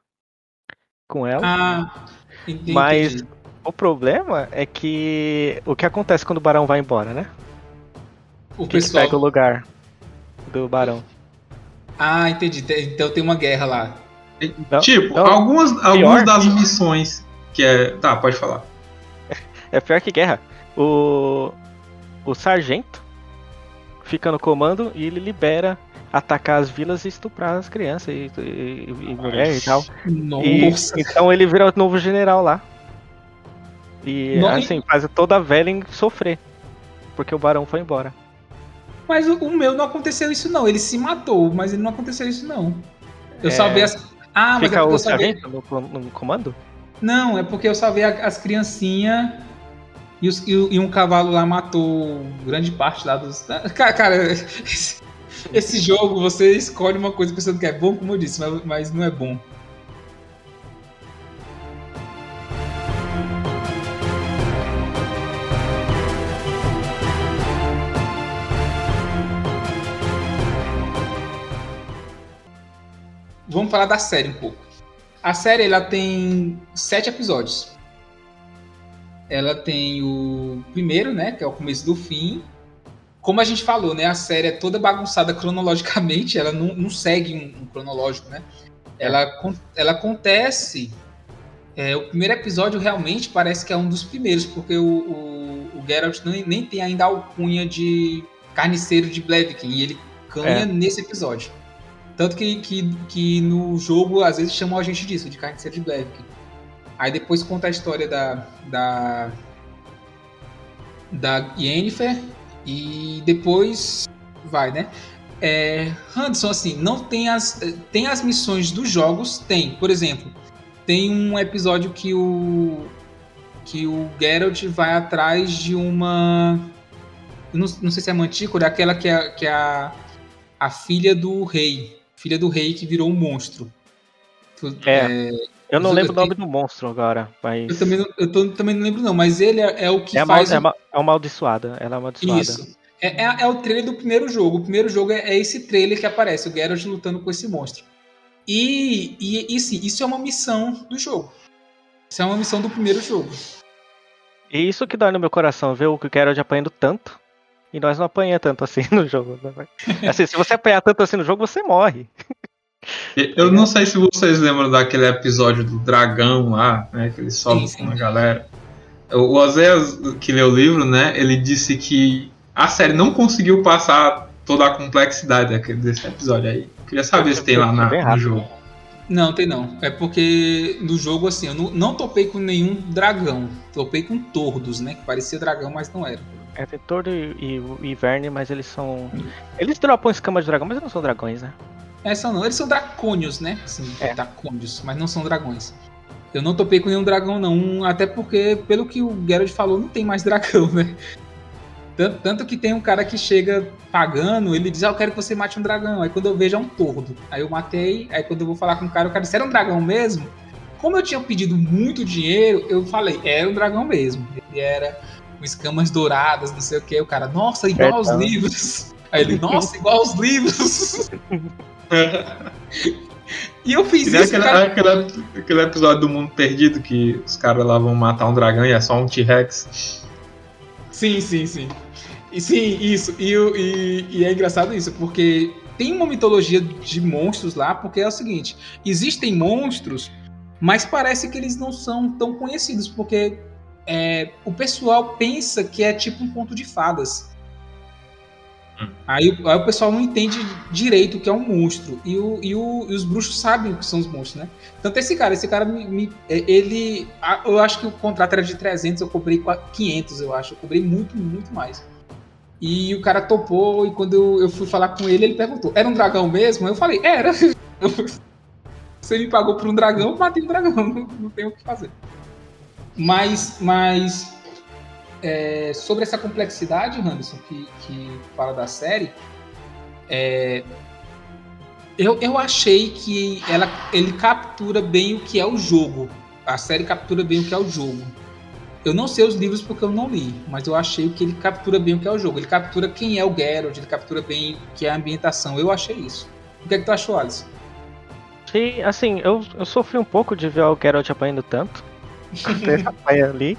com ela. Ah, entendi. Mas o problema é que. O que acontece quando o Barão vai embora, né? o pessoal pega o lugar do barão. Ah, entendi. Então tem uma guerra lá. Não, tipo, não, algumas, algumas das que... missões que é. Tá, pode falar. É pior que guerra. O. O sargento fica no comando e ele libera atacar as vilas e estuprar as crianças e, e, e mulher e tal. E, Nossa. então ele vira o novo general lá. E Não, e- assim, faz toda a Velen sofrer. Porque o barão foi embora. Mas o, o meu não aconteceu isso, não. Ele se matou, mas ele não aconteceu isso, não. Eu É, salvei as. Ah, mas é Fica porque eu salvei. no, no comando? Não, é porque eu salvei a- as criancinhas e, os- e e um cavalo lá matou grande parte lá dos. Ah, Cara, cara, esse, esse jogo você escolhe uma coisa pensando que é bom, como eu disse, mas, mas não é bom. Vamos falar da série um pouco. A série ela tem sete episódios. Ela tem o primeiro, né, que é o começo do fim. Como a gente falou, né, a série é toda bagunçada cronologicamente, ela não, não segue um, um cronológico, né? Ela, ela acontece. é, o primeiro episódio realmente parece que é um dos primeiros, porque o, o, o Geralt nem, nem tem ainda a alcunha de carniceiro de Blaviken, e ele ganha É. nesse episódio. Tanto que, que, que no jogo, às vezes, chamam a gente disso, de carniceiro de Blaviken. Aí depois conta a história da. da. da Yennefer. E depois vai, né? É, Anderson, assim, não tem as. Tem as missões dos jogos? Tem. Por exemplo, tem um episódio que o. que o Geralt vai atrás de uma. Não, não sei se é Mantícora, aquela que é, que é a, a filha do rei. Filha do rei que virou um monstro. É. Eu não lembro o nome do monstro agora, mas. Eu também, não, eu tô- também não lembro, não, mas ele é, é o que é, mal, faz. é, o- ma- é uma amaldiçoada. Ela é amaldiçoada. Isso. É, é, é o trailer do primeiro jogo. O primeiro jogo é, é esse trailer que aparece, o Geralt lutando com esse monstro. E, e, e sim, isso é uma missão do jogo. Isso é uma missão do primeiro jogo. E isso que dói no meu coração, ver o Geralt apanhando tanto. E nós não apanhamos tanto assim no jogo. né? Assim, se você apanhar tanto assim no jogo, você morre. Eu não sei se vocês lembram daquele episódio do dragão lá, né? Que ele sobe com a galera. O Oséias, que leu o livro, né? Ele disse que a série não conseguiu passar toda a complexidade daquele, desse episódio aí. Queria saber se tem lá na- no jogo. Não, tem não. É porque no jogo, assim, eu não, não topei com nenhum dragão. Topei com tordos, né? Que parecia dragão, mas não era. É, tem Tordo e, e, e Verne, mas eles são. Eles dropam escama de dragão, mas eles não são dragões, né? É, são não. Eles são dracônios, né? Assim, É. dracônios, mas não são dragões. Eu não topei com nenhum dragão, não. Até porque, pelo que o Geralt falou, não tem mais dragão, né? Tanto, tanto que tem um cara que chega pagando, ele diz, ah, eu quero que você mate um dragão. Aí quando eu vejo é um tordo. Aí eu matei, aí quando eu vou falar com o cara, o cara disse, era um dragão mesmo? Como eu tinha pedido muito dinheiro, eu falei, era um dragão mesmo. Ele era com escamas douradas, não sei o que. O cara, nossa, igual aos Então. livros. Aí ele, nossa, igual aos livros. E eu fiz Que nem isso, aquele, cara. aquele, aquele episódio do Mundo Perdido que os caras lá vão matar um dragão e é só um T-Rex. Sim, sim, sim. E sim, isso. E, e- e é engraçado isso, porque tem uma mitologia de monstros lá, porque é o seguinte: existem monstros, mas parece que eles não são tão conhecidos, porque é, o pessoal pensa que é tipo um conto de fadas. Hum. Aí, o- aí o pessoal não entende direito o que é um monstro. E, o, e, o- e os bruxos sabem o que são os monstros, né? Tanto esse cara, esse cara me, me- é, ele. Eu acho que o contrato era de 300, eu cobrei qua- 500, eu acho. Eu cobrei muito, muito mais. E o cara topou, e quando eu, eu fui falar com ele, ele perguntou: era um dragão mesmo? Eu falei: era. Você me pagou por um dragão, matei um dragão, não, não tem o que fazer. Mas, mas é, sobre essa complexidade, Anderson, que, que fala da série, é, eu, eu achei que ela, ele captura bem o que é o jogo. A série captura bem o que é o jogo. Eu não sei os livros porque eu não li, mas eu achei que ele captura bem o que é o jogo. Ele captura quem é o Geralt, ele captura bem o que é a ambientação. Eu achei isso. O que é que tu achou, Alisson? Sim, assim, eu, eu sofri um pouco de ver o Geralt apanhando tanto. Apanha ali.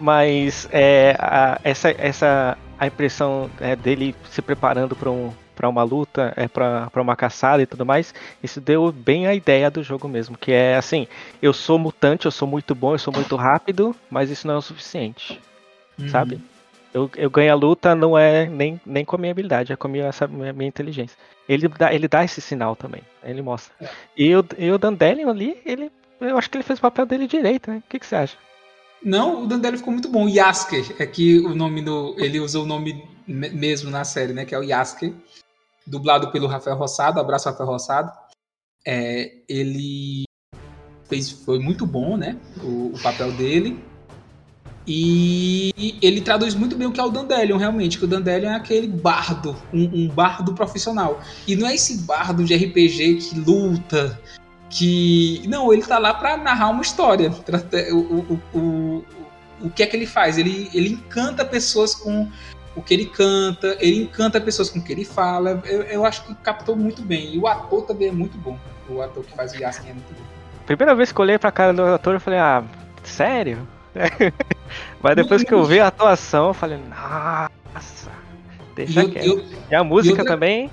Mas é, a- essa, essa a impressão é, dele se preparando para um, pra uma luta, é, para uma caçada e tudo mais, isso deu bem a ideia do jogo mesmo. Que é assim, eu sou mutante, eu sou muito bom, eu sou muito rápido, mas isso não é o suficiente. Sabe? Eu, eu ganho a luta não é nem, nem com a minha habilidade, é com a minha, essa, minha, minha inteligência. Ele dá, ele dá esse sinal também, ele mostra. É. E, o, e o Dandelion ali, ele, eu acho que ele fez o papel dele direito, né? O que, que você acha? Não, o Dandelion ficou muito bom. O Yasker, é que o nome do. Ele usou o nome me- mesmo na série, né? Que é o Yasker, dublado pelo Rafael Rossado. Abraço, Rafael Rossado. É, ele fez, foi muito bom, né? O, o papel dele. E ele traduz muito bem o que é o Dandelion, realmente. Que o Dandelion é aquele bardo, um, um bardo profissional. E não é esse bardo de RPG que luta, que. Não, ele tá lá pra narrar uma história. O, o, o, o, que é que ele faz? Ele, ele encanta pessoas com o que ele canta, ele encanta pessoas com o que ele fala. Eu, eu acho que captou muito bem. E o ator também é muito bom. O ator que faz o Yaskin é muito bom. Primeira vez que eu olhei pra cara do ator, eu falei, ah, sério? Mas depois que eu vi a atuação, eu falei, nossa, deixa eu- quieto. eu- E a música outra- também,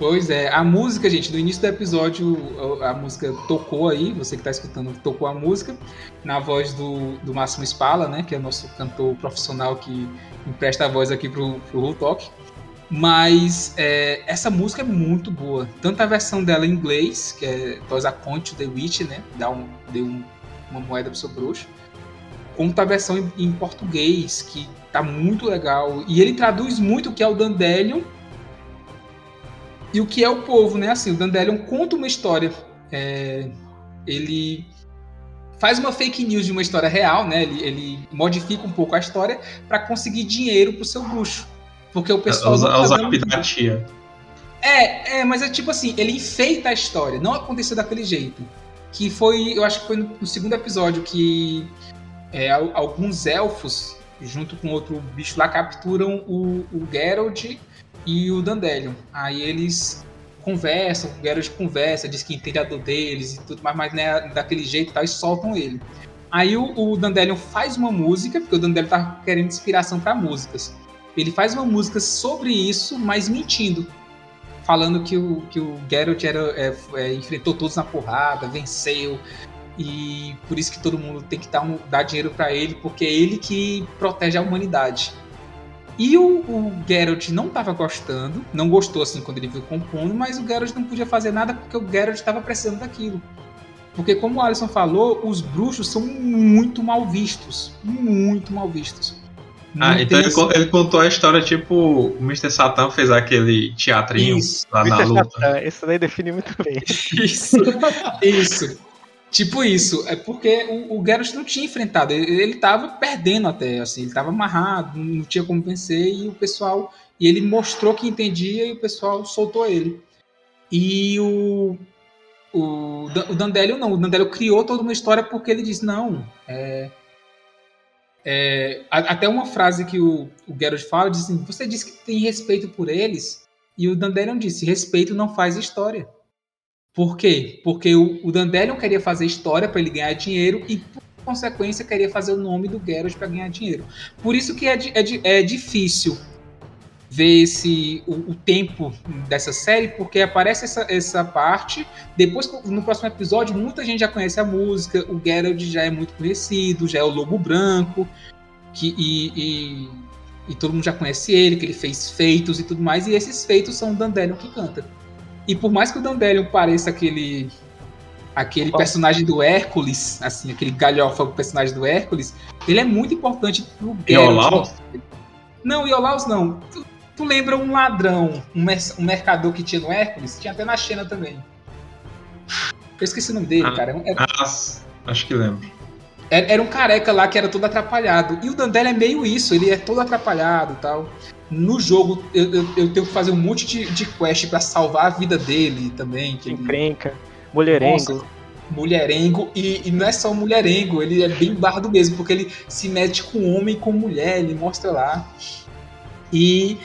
Pois é, a música, gente, no início do episódio a música tocou aí, você que tá escutando tocou a música, na voz do, do Máximo Spala, né, que é nosso cantor profissional que empresta a voz aqui pro, pro Who Talk. Mas é, essa música é muito boa, tanto a versão dela em inglês, que é Toys a Conte the Witch, né, dá um, deu um- uma moeda pro seu bruxo, quanto a versão em, em português, que tá muito legal. E ele traduz muito o que é o Dandelion e o que é o povo, né? Assim, o Dandelion conta uma história. É, ele faz uma fake news de uma história real, né? Ele, ele modifica um pouco a história para conseguir dinheiro pro seu bruxo. Porque o pessoal. Os, não tá dando- é, é, mas é tipo assim, ele enfeita a história, não aconteceu daquele jeito. Que foi, eu acho que foi no, no segundo episódio que é, al- alguns elfos, junto com outro bicho lá, capturam o, o Geralt e o Dandelion. Aí eles conversam, o Geralt conversa, diz que entende a dor deles e tudo mais, mas não é daquele jeito e tal, e soltam ele. Aí o, o Dandelion faz uma música, porque o Dandelion tá querendo inspiração para músicas. Ele faz uma música sobre isso, mas mentindo falando que o, que o Geralt era, é, é, enfrentou todos na porrada, venceu, e por isso que todo mundo tem que dar, um- dar dinheiro pra ele, porque é ele que protege a humanidade. E o, o Geralt não tava gostando, não gostou assim quando ele viu compondo, mas o Geralt não podia fazer nada porque o Geralt estava precisando daquilo. Porque como o Alisson falou, os bruxos são muito mal vistos, muito mal vistos. Ah, Não então tem ele, ele contou a história tipo o Mr. Satan fez aquele teatrinho Isso. lá na Mr. luta. Satan, isso daí define muito bem. Isso, isso. Tipo isso, é porque o, o Geralt não tinha enfrentado, ele, ele tava perdendo até, assim, ele tava amarrado, não tinha como vencer, e o pessoal, e ele mostrou que entendia e o pessoal soltou ele. E o, o, o Dandelion não, o Dandelion criou toda uma história porque ele disse, não, é, é, até uma frase que o, o Geralt fala, diz assim, você disse que tem respeito por eles, e o Dandelion disse, respeito não faz história. Por quê? Porque o, o Dandelion queria fazer história para ele ganhar dinheiro e, por consequência, queria fazer o nome do Geralt para ganhar dinheiro. Por isso que é, é, é difícil ver esse, o, o tempo dessa série, porque aparece essa, essa parte. Depois, no próximo episódio, muita gente já conhece a música, o Geralt já é muito conhecido, já é o Lobo Branco, que, e, e, e todo mundo já conhece ele, que ele fez feitos e tudo mais, e esses feitos são o Dandelion que canta. E por mais que o Dandelion pareça aquele aquele personagem do Hércules, assim, aquele galhofa personagem do Hércules, ele é muito importante pro Iolaus? Geralt. Não, Iolaus não. Tu, tu lembra um ladrão, um, mer- um mercador que tinha no Hércules? Tinha até na Xena também. Eu esqueci o nome dele, Ah. cara. Era, Ah, acho que lembro. era- era um careca lá que era todo atrapalhado. E o Dandelion é meio isso, ele é todo atrapalhado e tal. No jogo, eu, eu, eu tenho que fazer um monte de, de quest pra salvar a vida dele também. Que ele, Encrenca, mulherengo. Nossa, mulherengo. E, e não é só mulherengo, ele é bem bardo mesmo, porque ele se mete com homem e com mulher, ele mostra lá. E,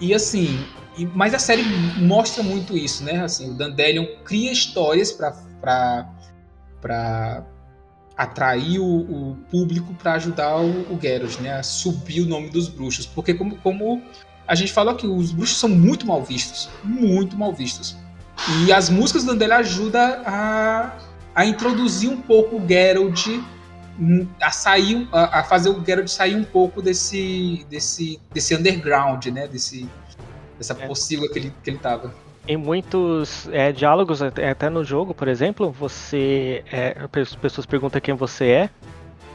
e assim, e- mas a série mostra muito isso, né? Assim, o Dandelion cria histórias para atrair o, o público para ajudar o, o Geralt, né? A subir o nome dos bruxos. Porque como, como a gente falou aqui, os bruxos são muito mal vistos. Muito mal vistos. E as músicas do Dandelion ajudam a, a introduzir um pouco o Geralt a sair, a, a, fazer o Geralt sair um pouco desse, desse, desse underground, né? Desse, dessa é. possível que ele, que ele tava. Em muitos é, diálogos, até no jogo, por exemplo, você. É, as pessoas perguntam quem você é.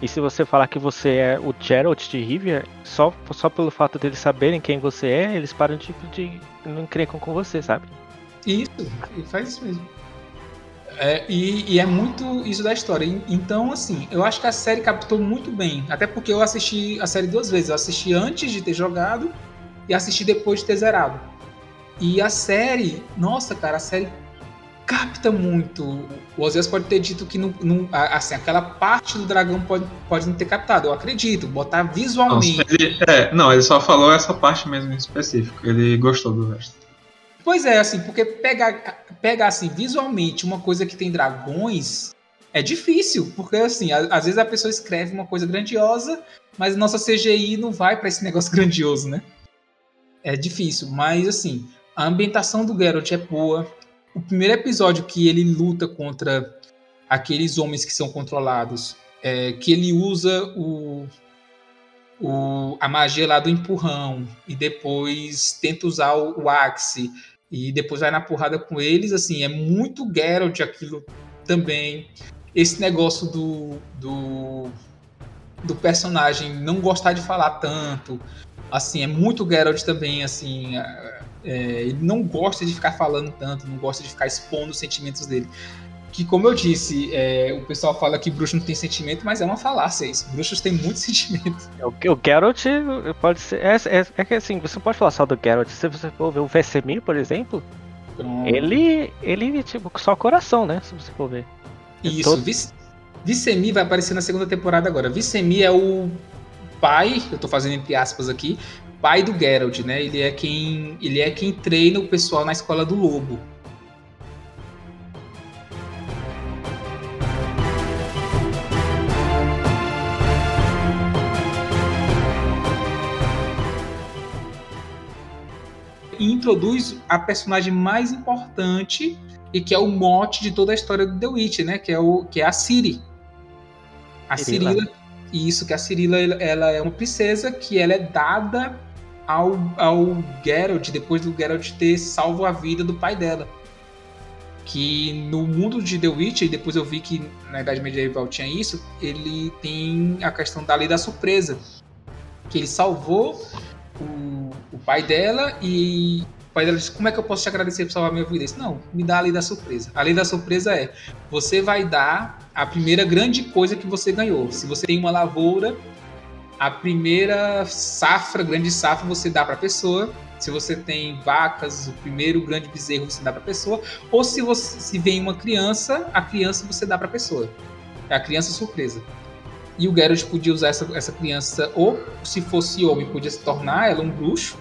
E se você falar que você é o Geralt de Rivia, só, só pelo fato deles saberem quem você é, eles param de, de não encrencam com você, sabe? Isso, faz isso mesmo. É, e, e, é muito isso da história. Então, assim, eu acho que a série captou muito bem. Até porque eu assisti a série duas vezes. Eu assisti antes de ter jogado e assisti depois de ter zerado. E a série, nossa, cara, a série capta muito. O Ozias pode ter dito que não, não, assim, aquela parte do dragão pode, pode não ter captado. Eu acredito, botar visualmente. Não, ele, é, não, ele só falou essa parte mesmo em específico. Ele gostou do resto. Pois é, assim, porque pegar, pegar assim, visualmente uma coisa que tem dragões é difícil, porque assim, às vezes a pessoa escreve uma coisa grandiosa, mas nossa CGI não vai para esse negócio grandioso, né? É difícil, mas assim, a ambientação do Geralt é boa. O primeiro episódio que ele luta contra aqueles homens que são controlados, é, que ele usa o, o, a magia lá do empurrão e depois tenta usar o, o Axe e depois vai na porrada com eles, assim, é muito Geralt aquilo também. Esse negócio do, do, do personagem não gostar de falar tanto, assim, é muito Geralt também, assim, é, é, ele não gosta de ficar falando tanto, não gosta de ficar expondo os sentimentos dele. Que, como eu disse, é, o pessoal fala que bruxo não tem sentimento, mas é uma falácia isso. Bruxos têm muito sentimento. O, o Geralt pode ser. É, é, é, que assim, você pode falar só do Geralt. Se você for ver o Vesemir, por exemplo, ele. Ele, tipo, só coração, né? Se você for ver. Isso, todo... Vicemi vai aparecer na segunda temporada agora. Vicemi é o pai, eu tô fazendo entre aspas aqui, pai do Geralt, né? Ele é quem, ele é quem treina o pessoal na escola do lobo. E introduz a personagem mais importante e que é o mote de toda a história do The Witch, né? Que é, o, que é a Ciri. A Cirila. Cirila e isso que a Cirila ela é uma princesa que ela é dada ao, ao Geralt depois do Geralt ter salvo a vida do pai dela. Que no mundo de The Witcher, e depois eu vi que na Idade Medieval tinha isso, ele tem a questão da lei da surpresa. Que ele salvou o, o pai dela e o pai dela disse: Como é que eu posso te agradecer por salvar minha vida? Disse: Não, me dá a lei da surpresa. A lei da surpresa é: você vai dar a primeira grande coisa que você ganhou. Se você tem uma lavoura, a primeira safra, grande safra, você dá para a pessoa. Se você tem vacas, o primeiro grande bezerro você dá para a pessoa. Ou se você se vem uma criança, a criança você dá para a pessoa. É a criança surpresa. E o Geralt podia usar essa, essa criança, ou se fosse homem, podia se tornar ela um bruxo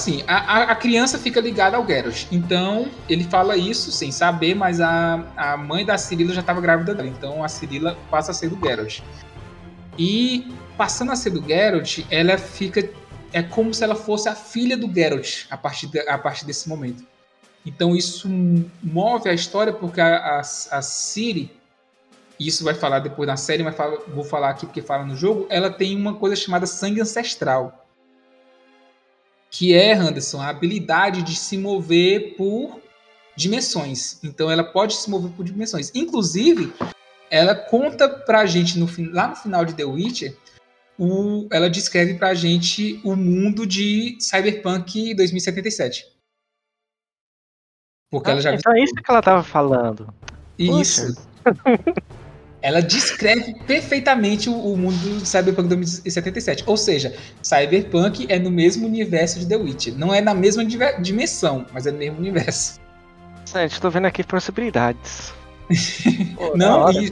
Assim, a, a criança fica ligada ao Geralt. Então, ele fala isso sem saber, mas a, a mãe da Cirila já estava grávida dela. Então, a Cirila passa a ser do Geralt. E, passando a ser do Geralt, ela fica. É como se ela fosse a filha do Geralt a partir, de, a partir desse momento. Então, isso move a história, porque a, a, a Ciri, isso vai falar depois na série, mas fala, vou falar aqui porque fala no jogo, ela tem uma coisa chamada sangue ancestral que é, Anderson, a habilidade de se mover por dimensões. Então ela pode se mover por dimensões. Inclusive, ela conta pra gente no, lá no final de The Witcher, o, ela descreve pra gente o mundo de Cyberpunk 2077. Porque ah, ela já Então é isso que ela tava falando. Isso. ela descreve perfeitamente o, o mundo do Cyberpunk 2077. Ou seja, Cyberpunk é no mesmo universo de The Witcher. Não é na mesma dimensão, mas é no mesmo universo. Gente, estou vendo aqui possibilidades. Pô, Não, ia,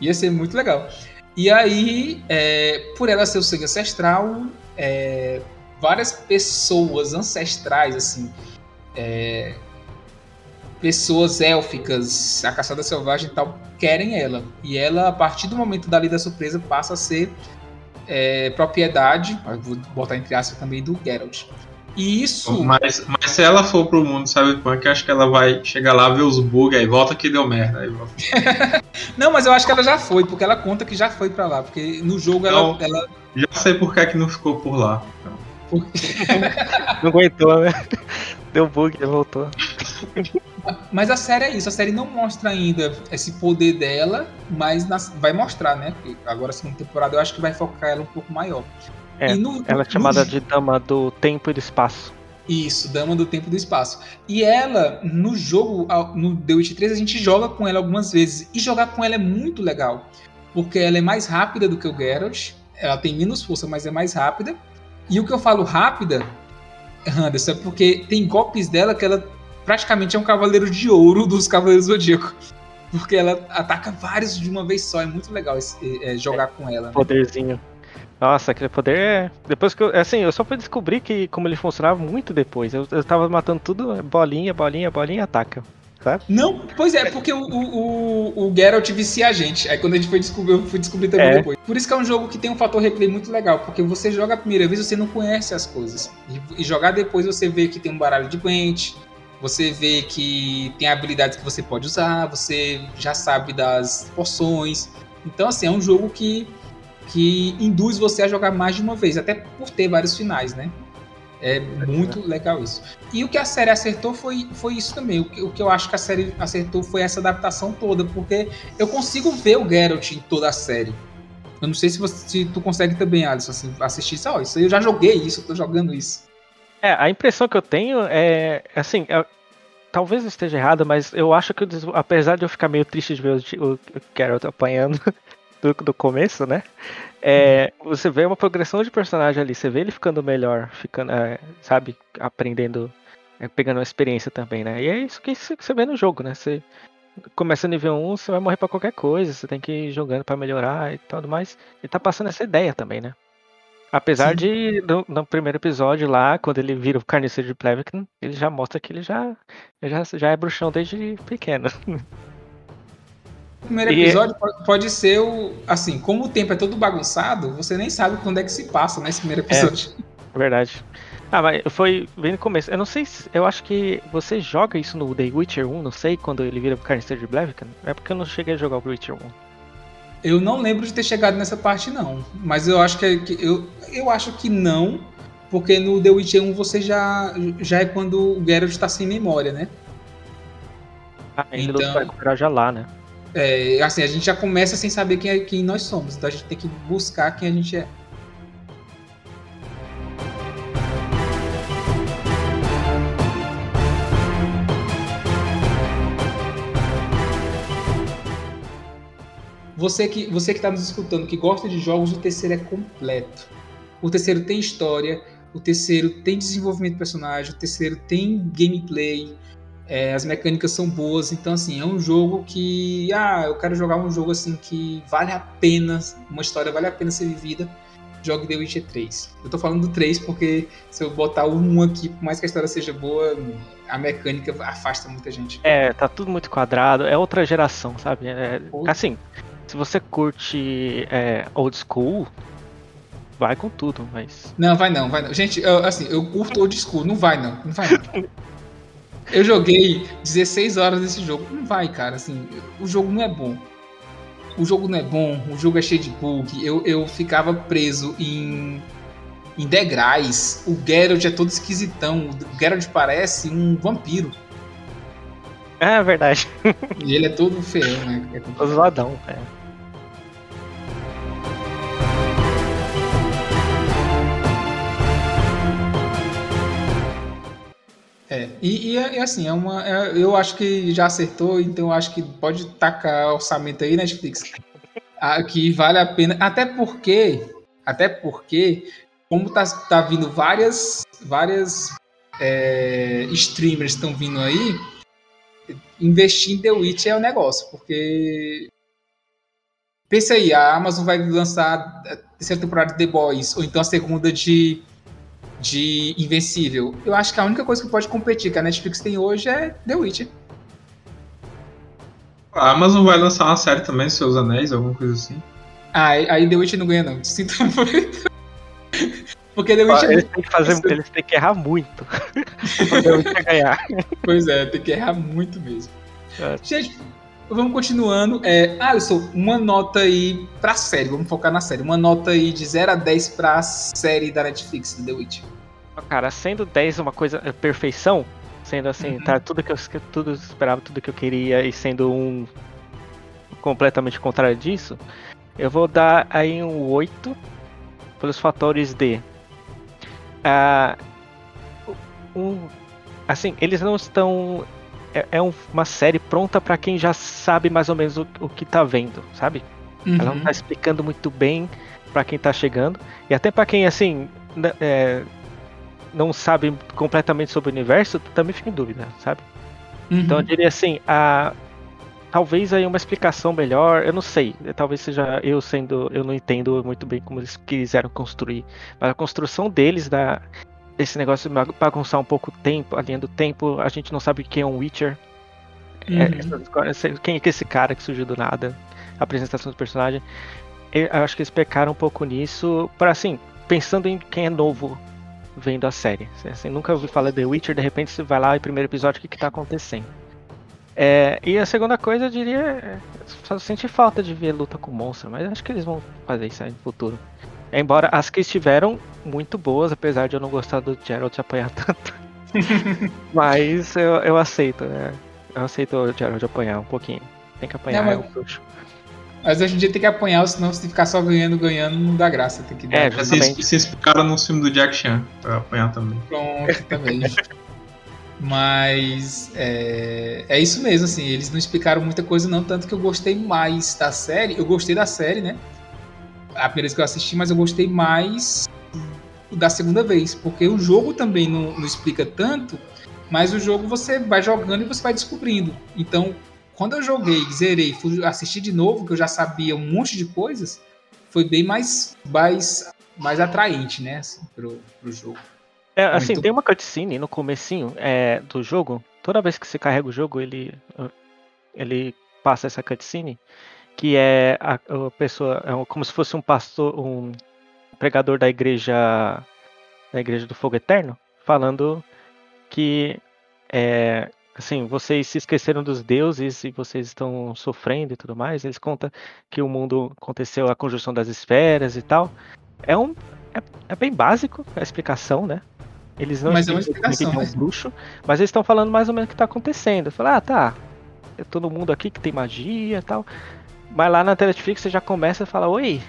ia ser muito legal. E aí, é, por ela ser o sangue ancestral, é, várias pessoas ancestrais, assim, é, pessoas élficas, a caçada selvagem e tal, querem ela. E ela, a partir do momento da lida surpresa, passa a ser é, propriedade, vou botar entre aspas também, do Geralt. E isso. Mas, mas se ela for pro mundo Cyberpunk, acho que ela vai chegar lá, ver os bugs, aí volta que deu merda. Aí volta. Não, mas eu acho que ela já foi, porque ela conta que já foi pra lá. Porque no jogo ela. Não. ela Já sei por que, é que não ficou por lá. Não aguentou, né? Deu bug e voltou. mas a série é isso, a série não mostra ainda esse poder dela, mas nas- vai mostrar, né? Porque agora a segunda temporada eu acho que vai focar ela um pouco maior. É, no- Ela é no chamada de dama do tempo e do espaço. Isso, Dama do Tempo e do Espaço. E ela, no jogo, no The Witcher 3, a gente joga com ela algumas vezes. E jogar com ela é muito legal. Porque ela é mais rápida do que o Geralt. Ela tem menos força, mas é mais rápida. E o que eu falo rápida, Anderson, é porque tem golpes dela que ela praticamente é um cavaleiro de ouro dos Cavaleiros Zodíaco. Porque ela ataca vários de uma vez só. É muito legal esse- é, jogar com ela. né? Poderzinho. Nossa, aquele poder é. Depois que eu. Assim, eu só fui descobrir que como ele funcionava muito depois. Eu, eu tava matando tudo, bolinha, bolinha, bolinha, ataca. Não, pois é, porque o, o, o, Geralt vicia a gente. Aí quando a gente foi descobrir, eu fui descobrir também É. depois. Por isso que é um jogo que tem um fator replay muito legal, porque você joga a primeira vez você não conhece as coisas. E, e jogar depois você vê que tem um baralho de Gwent, você vê que tem habilidades que você pode usar, você já sabe das poções. Então, assim, é um jogo que, que induz você a jogar mais de uma vez, até por ter vários finais, né? É muito legal isso. E o que a série acertou foi, foi isso também. O que, o que eu acho que a série acertou foi essa adaptação toda, porque eu consigo ver o Geralt em toda a série. Eu não sei se, você, se tu consegue também, Alisson, assim, assistir isso. Ó, isso eu já joguei isso, eu tô jogando isso. É, a impressão que eu tenho é. Assim, é- talvez eu esteja errado, mas eu acho que des- apesar de eu ficar meio triste de ver o o Geralt apanhando do, do começo, né? É, você vê uma progressão de personagem ali, você vê ele ficando melhor, ficando, é, sabe, aprendendo, é, pegando uma experiência também, né? E é isso que você vê no jogo, né? Você começa nível 1, você vai morrer pra qualquer coisa, você tem que ir jogando pra melhorar e tudo mais. Ele tá passando essa ideia também, né? Apesar Sim. de, no, no primeiro episódio lá, quando ele vira o carniceiro de Pleviken, ele já mostra que ele já, já, já é bruxão desde pequeno. O primeiro E- episódio pode- pode ser o. Assim, como o tempo é todo bagunçado, você nem sabe quando é que se passa nesse primeiro episódio. Verdade. Ah, mas foi bem no começo. Eu não sei se. Eu acho que você joga isso no The Witcher 1, não sei, quando ele vira o carniceiro de Blaviken. É porque eu não cheguei a jogar o Witcher 1. Eu não lembro de ter chegado nessa parte, não. Mas eu acho que, é- que- eu, eu acho que não, porque no The Witcher 1 você já, já é quando o Geralt tá sem memória, né? Ah, ele Então- vai recuperar já lá, né? É, assim, a gente já começa sem saber quem, é- quem nós somos, então a gente tem que buscar quem a gente é. Você que você que está nos escutando, que gosta de jogos, o terceiro é completo. O terceiro tem história, o terceiro tem desenvolvimento de personagem, o terceiro tem gameplay, é, as mecânicas são boas, então assim, é um jogo que, ah, eu quero jogar um jogo assim que vale a pena, uma história vale a pena ser vivida, jogue The Witcher 3. Eu tô falando do 3 porque se eu botar o 1 aqui, por mais que a história seja boa, a mecânica afasta muita gente. É, tá tudo muito quadrado, é outra geração, sabe? É, assim, se você curte é, old school, vai com tudo, mas. Não, vai não, vai não. Gente, eu, assim, eu curto old school, não vai não, não vai não. Eu joguei 16 horas desse jogo, não vai, cara, assim, o jogo não é bom. O jogo não é bom, o jogo é cheio de bug, eu, eu ficava preso em, em degraus, o Geralt é todo esquisitão, o Geralt parece um vampiro, É verdade, e ele é todo feio, né? É complicado. zoadão. É. É, e, e é- e assim, é uma, é- eu acho que já acertou, então eu acho que pode tacar orçamento aí, Netflix. Que vale a pena, até porque, até porque, como tá, tá vindo várias, várias é, streamers estão vindo aí, investir em The Witch é o negócio, porque pensa aí, a Amazon vai lançar a terceira temporada de The Boys, ou então a segunda de de Invencível. Eu acho que a única coisa que pode competir que a Netflix tem hoje é The Witcher. A Amazon vai lançar uma série também, Seus Anéis, alguma coisa assim. Ah, aí The Witcher não ganha não. Sinto muito. Porque The Ah, Witcher, Eles têm que fazer, eles têm que errar muito pra The Witcher ganhar. pois é, tem que errar muito mesmo. É. Gente, vamos continuando. É, Alisson, uma nota aí pra série, vamos focar na série. Uma nota aí de 0 a 10 pra série da Netflix, The Witch. Cara, sendo 10 uma coisa, é, perfeição, sendo assim, Uhum. tá tudo que eu tudo esperava, tudo que eu queria e sendo um completamente contrário disso, eu vou dar aí um 8 pelos fatores de ah, um, assim, eles não estão é, é um- uma série pronta pra quem já sabe mais ou menos o, o que tá vendo, sabe? Ela Uhum. não tá explicando muito bem pra quem tá chegando. E até pra quem, assim, n- é, não sabe completamente sobre o universo, também fica em dúvida, sabe? Uhum. Então eu diria assim, a... talvez aí uma explicação melhor, eu não sei, talvez seja eu sendo, eu não entendo muito bem como eles quiseram construir, mas a construção deles da desse negócio de ba- bagunçar um pouco o tempo, a linha do tempo, a gente não sabe quem é um Witcher, é, Uhum. coisas, quem é é esse cara que surgiu do nada, a apresentação do personagem. Eu acho que eles pecaram um pouco nisso, para assim, pensando em quem é novo vendo a série. Assim, assim, nunca ouvi falar de The Witcher, de repente você vai lá e primeiro episódio, o que, que tá acontecendo? É, e a segunda coisa, eu diria, é, só senti falta de ver luta com monstro, mas acho que eles vão fazer isso aí no futuro. Embora as que estiveram muito boas, apesar de eu não gostar do Geralt apanhar tanto. mas eu, eu aceito, né? Eu aceito o Geralt apanhar um pouquinho. Tem que apanhar, Não, é mas- um bruxo. Mas hoje em dia tem que apanhar, senão se ficar só ganhando, ganhando, não dá graça. Tem que dar É, Se, Justamente. se explicaram no filme do Jack Chan, pra apanhar também. pronto também. Mas é, é isso mesmo, assim, eles não explicaram muita coisa não, tanto que eu gostei mais da série, eu gostei da série, né? A primeira vez que eu assisti, mas eu gostei mais da segunda vez, porque o jogo também não, não explica tanto, mas o jogo você vai jogando e você vai descobrindo. Então, quando eu joguei, zerei, fui assistir de novo, que eu já sabia um monte de coisas, foi bem mais, mais, mais atraente, né, assim, pro, pro jogo. É, assim, Muito- tem uma cutscene no comecinho é, do jogo. Toda vez que você carrega o jogo, ele, ele passa essa cutscene. Que é a, a pessoa. É como se fosse um pastor, um pregador da igreja. Da igreja do fogo eterno. Falando que é, assim, vocês se esqueceram dos deuses e vocês estão sofrendo e tudo mais. Eles contam que o mundo aconteceu a conjunção das esferas e tal. É um. É, é bem básico a explicação, né? Eles não Mas é uma explicação, que é um né? bruxo, mas eles estão falando mais ou menos o que está acontecendo. Falo, ah, tá. É todo mundo aqui que tem magia e tal. Mas lá na Netflix você já começa a falar, oi.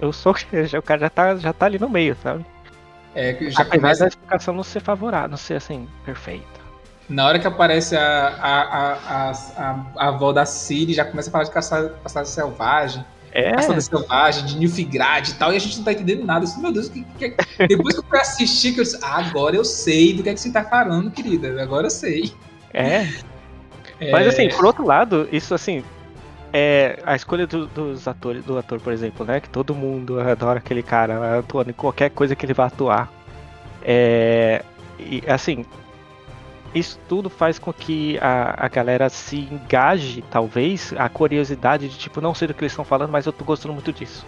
Eu sou. O cara já tá, já tá ali no meio, sabe? É, que já Apesar começa- da explicação não ser favorável, não ser assim, perfeita. Na hora que aparece a, a, a, a, a, avó da Siri, já começa a falar de caçada, caçada selvagem, É, caçada selvagem, de Nilfgaard e tal, e a gente não tá entendendo nada. Disse, meu Deus, o que, que, que- depois que eu fui assistir, que eu disse, ah, agora eu sei do que é que você tá falando, querida. Agora eu sei. é. É, Mas assim, por outro lado, isso assim. É a escolha do- dos atores, do ator, por exemplo, né? Que todo mundo adora aquele cara atuando em qualquer coisa que ele vá atuar. É, e assim, isso tudo faz com que a, a galera se engaje, talvez, a curiosidade de tipo, não sei do que eles estão falando, mas eu tô gostando muito disso.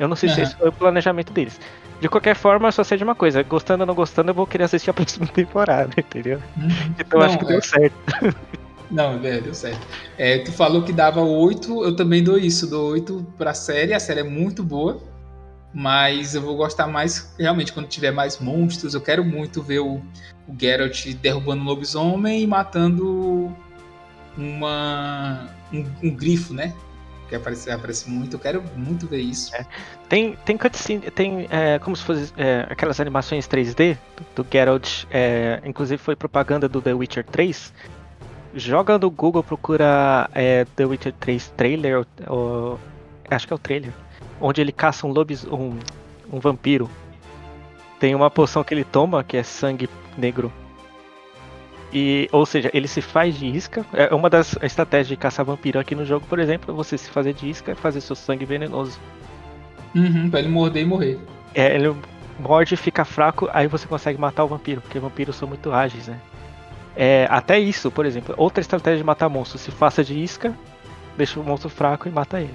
Eu não sei se Aham. esse foi o planejamento deles. De qualquer forma, eu só sei de uma coisa, gostando ou não gostando, eu vou querer assistir a próxima temporada, entendeu? Uhum. Então Não, acho que é. deu certo. Não, é, deu certo. É, tu falou que dava 8, eu também dou isso, dou 8 pra série, a série é muito boa, mas eu vou gostar mais, realmente, quando tiver mais monstros, eu quero muito ver o, o Geralt derrubando um lobisomem e matando uma, um, um grifo, né? Que aparece, aparece muito, eu quero muito ver isso. Tem, tem cutscene, tem é, como se fosse é, aquelas animações 3D do, do Geralt, é, inclusive foi propaganda do The Witcher 3. Joga no Google, procura é, The Witcher 3 trailer, ou, acho que é o trailer, onde ele caça um lobis, um, um vampiro. Tem uma poção que ele toma que é sangue negro. E, ou seja, ele se faz de isca. É uma das estratégias de caçar vampiro aqui no jogo, por exemplo, é você se fazer de isca e fazer seu sangue venenoso. Uhum, pra ele morder e morrer. É, ele morde, fica fraco, aí você consegue matar o vampiro, porque vampiros são muito ágeis, né? É, até isso, por exemplo, outra estratégia de matar monstro, se faça de isca, deixa o monstro fraco e mata ele.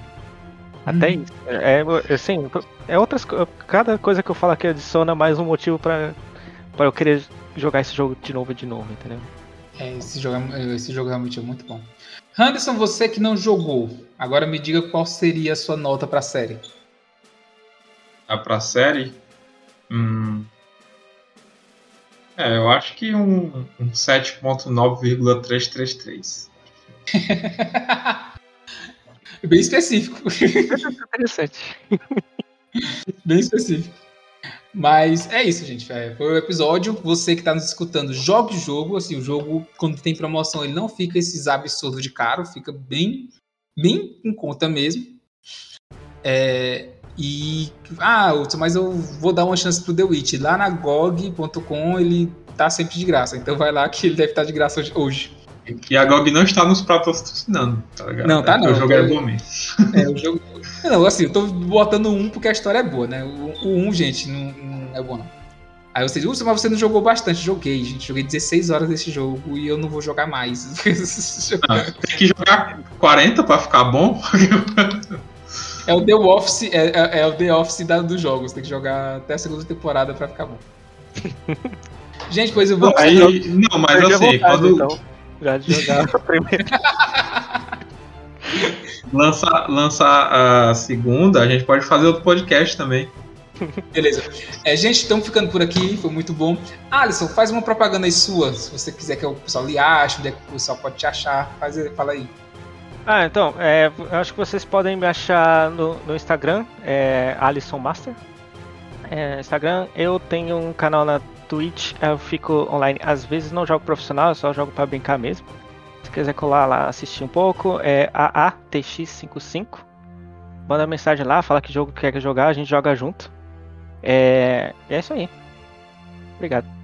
Até Uhum. isso. É, é, assim, é outras Cada coisa que eu falo aqui adiciona mais um motivo pra, pra eu querer jogar esse jogo de novo e de novo, entendeu? É, esse jogo, é- esse jogo realmente é muito bom. Anderson, você que não jogou, agora me diga qual seria a sua nota pra série. Ah, pra série? Hum. É, eu acho que um, um 7.9,333. Bem específico. Interessante. Bem específico. Mas é isso, gente. É, foi o episódio. Você que tá nos escutando, jogue o jogo. Assim, o jogo, quando tem promoção, ele não fica esses absurdos de caro, fica bem, bem em conta mesmo. É, e. Ah, mas eu vou dar uma chance pro The Witch. Lá na GOG.com ele tá sempre de graça. Então vai lá que ele deve estar de graça hoje-. E a GOG não está nos patrocinando, tá ligado? Não, tá É não. O jogo é Eu- bom mesmo. É, o jogo. Não, assim, eu tô botando um porque a história é boa, né? O, o um, gente, não, não é bom, não. Aí você diz, "Ufa, mas você não jogou bastante. Joguei, gente. Joguei 16 horas desse jogo e eu não vou jogar mais. Ah, tem que jogar 40 pra ficar bom? é o The Office, é, é- é o The Office da, dos jogos. Tem que jogar até a segunda temporada pra ficar bom. gente, pois eu vou. Aí, não, mas Perdi a assim, vontade, quando então, já de jogar a primeira. lançar, lançar a segunda, a gente pode fazer outro podcast também. Beleza. É, gente, estamos ficando por aqui. Foi muito bom. Alisson, faz uma propaganda aí sua. Se você quiser que o pessoal lhe ache, onde é que o pessoal pode te achar. Faz, fala aí. Ah, então, é, eu acho que vocês podem me achar no, no Instagram, é Alisson Master. É, Instagram, eu tenho um canal na Twitch, eu fico online, às vezes não jogo profissional, eu só jogo pra brincar mesmo. Se quiser colar lá, assistir um pouco, é AATX55. Manda mensagem lá, fala que jogo quer jogar, a gente joga junto. É, é isso aí. Obrigado.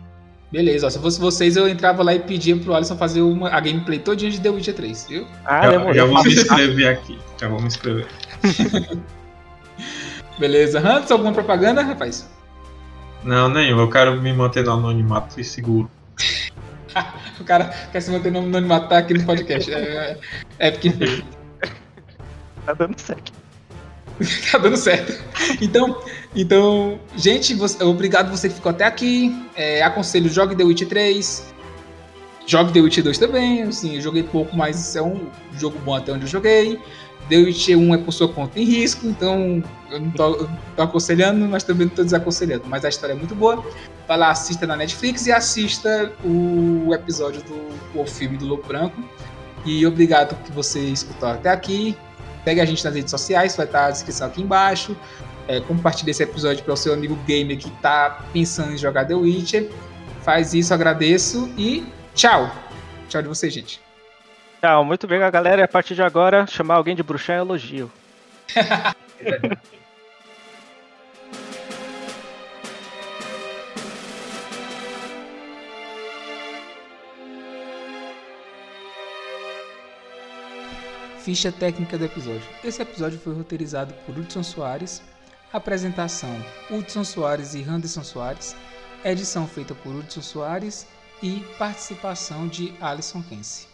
Beleza, ó, se fosse vocês, eu entrava lá e pedia pro Alisson fazer uma, a gameplay todinha de The Witcher 3, viu? Ah, já, já vou me inscrever aqui. Já vou me inscrever. Beleza. Hans, alguma propaganda, rapaz? Não, nenhum. Eu quero me manter no anonimato e seguro. O cara quer se manter no anonimato tá aqui no podcast. É, é porque Tá dando certo. tá dando certo. Então, então gente, você- obrigado você que ficou até aqui. É, aconselho, jogue The Witcher 3. Jogue The Witcher 2 também. Assim, eu joguei pouco, mas é um jogo bom até onde eu joguei. The Witcher 1 é por sua conta em risco, então eu não tô, tô aconselhando, mas também não tô desaconselhando. Mas a história é muito boa. Vai lá, assista na Netflix e assista o episódio do o filme do Lobo Branco. E obrigado que você escutou até aqui. Segue a gente nas redes sociais, vai estar a descrição aqui embaixo. É, compartilhe esse episódio para o seu amigo gamer que está pensando em jogar The Witcher. Faz isso, agradeço e tchau. Tchau de vocês, gente. Tchau, muito obrigado, galera. E a partir de agora, chamar alguém de bruxão é elogio. Ficha técnica do episódio. Esse episódio foi roteirizado por Hudson Soares. Apresentação: Hudson Soares e Anderson Soares. Edição feita por Hudson Soares e participação de Alisson Kense.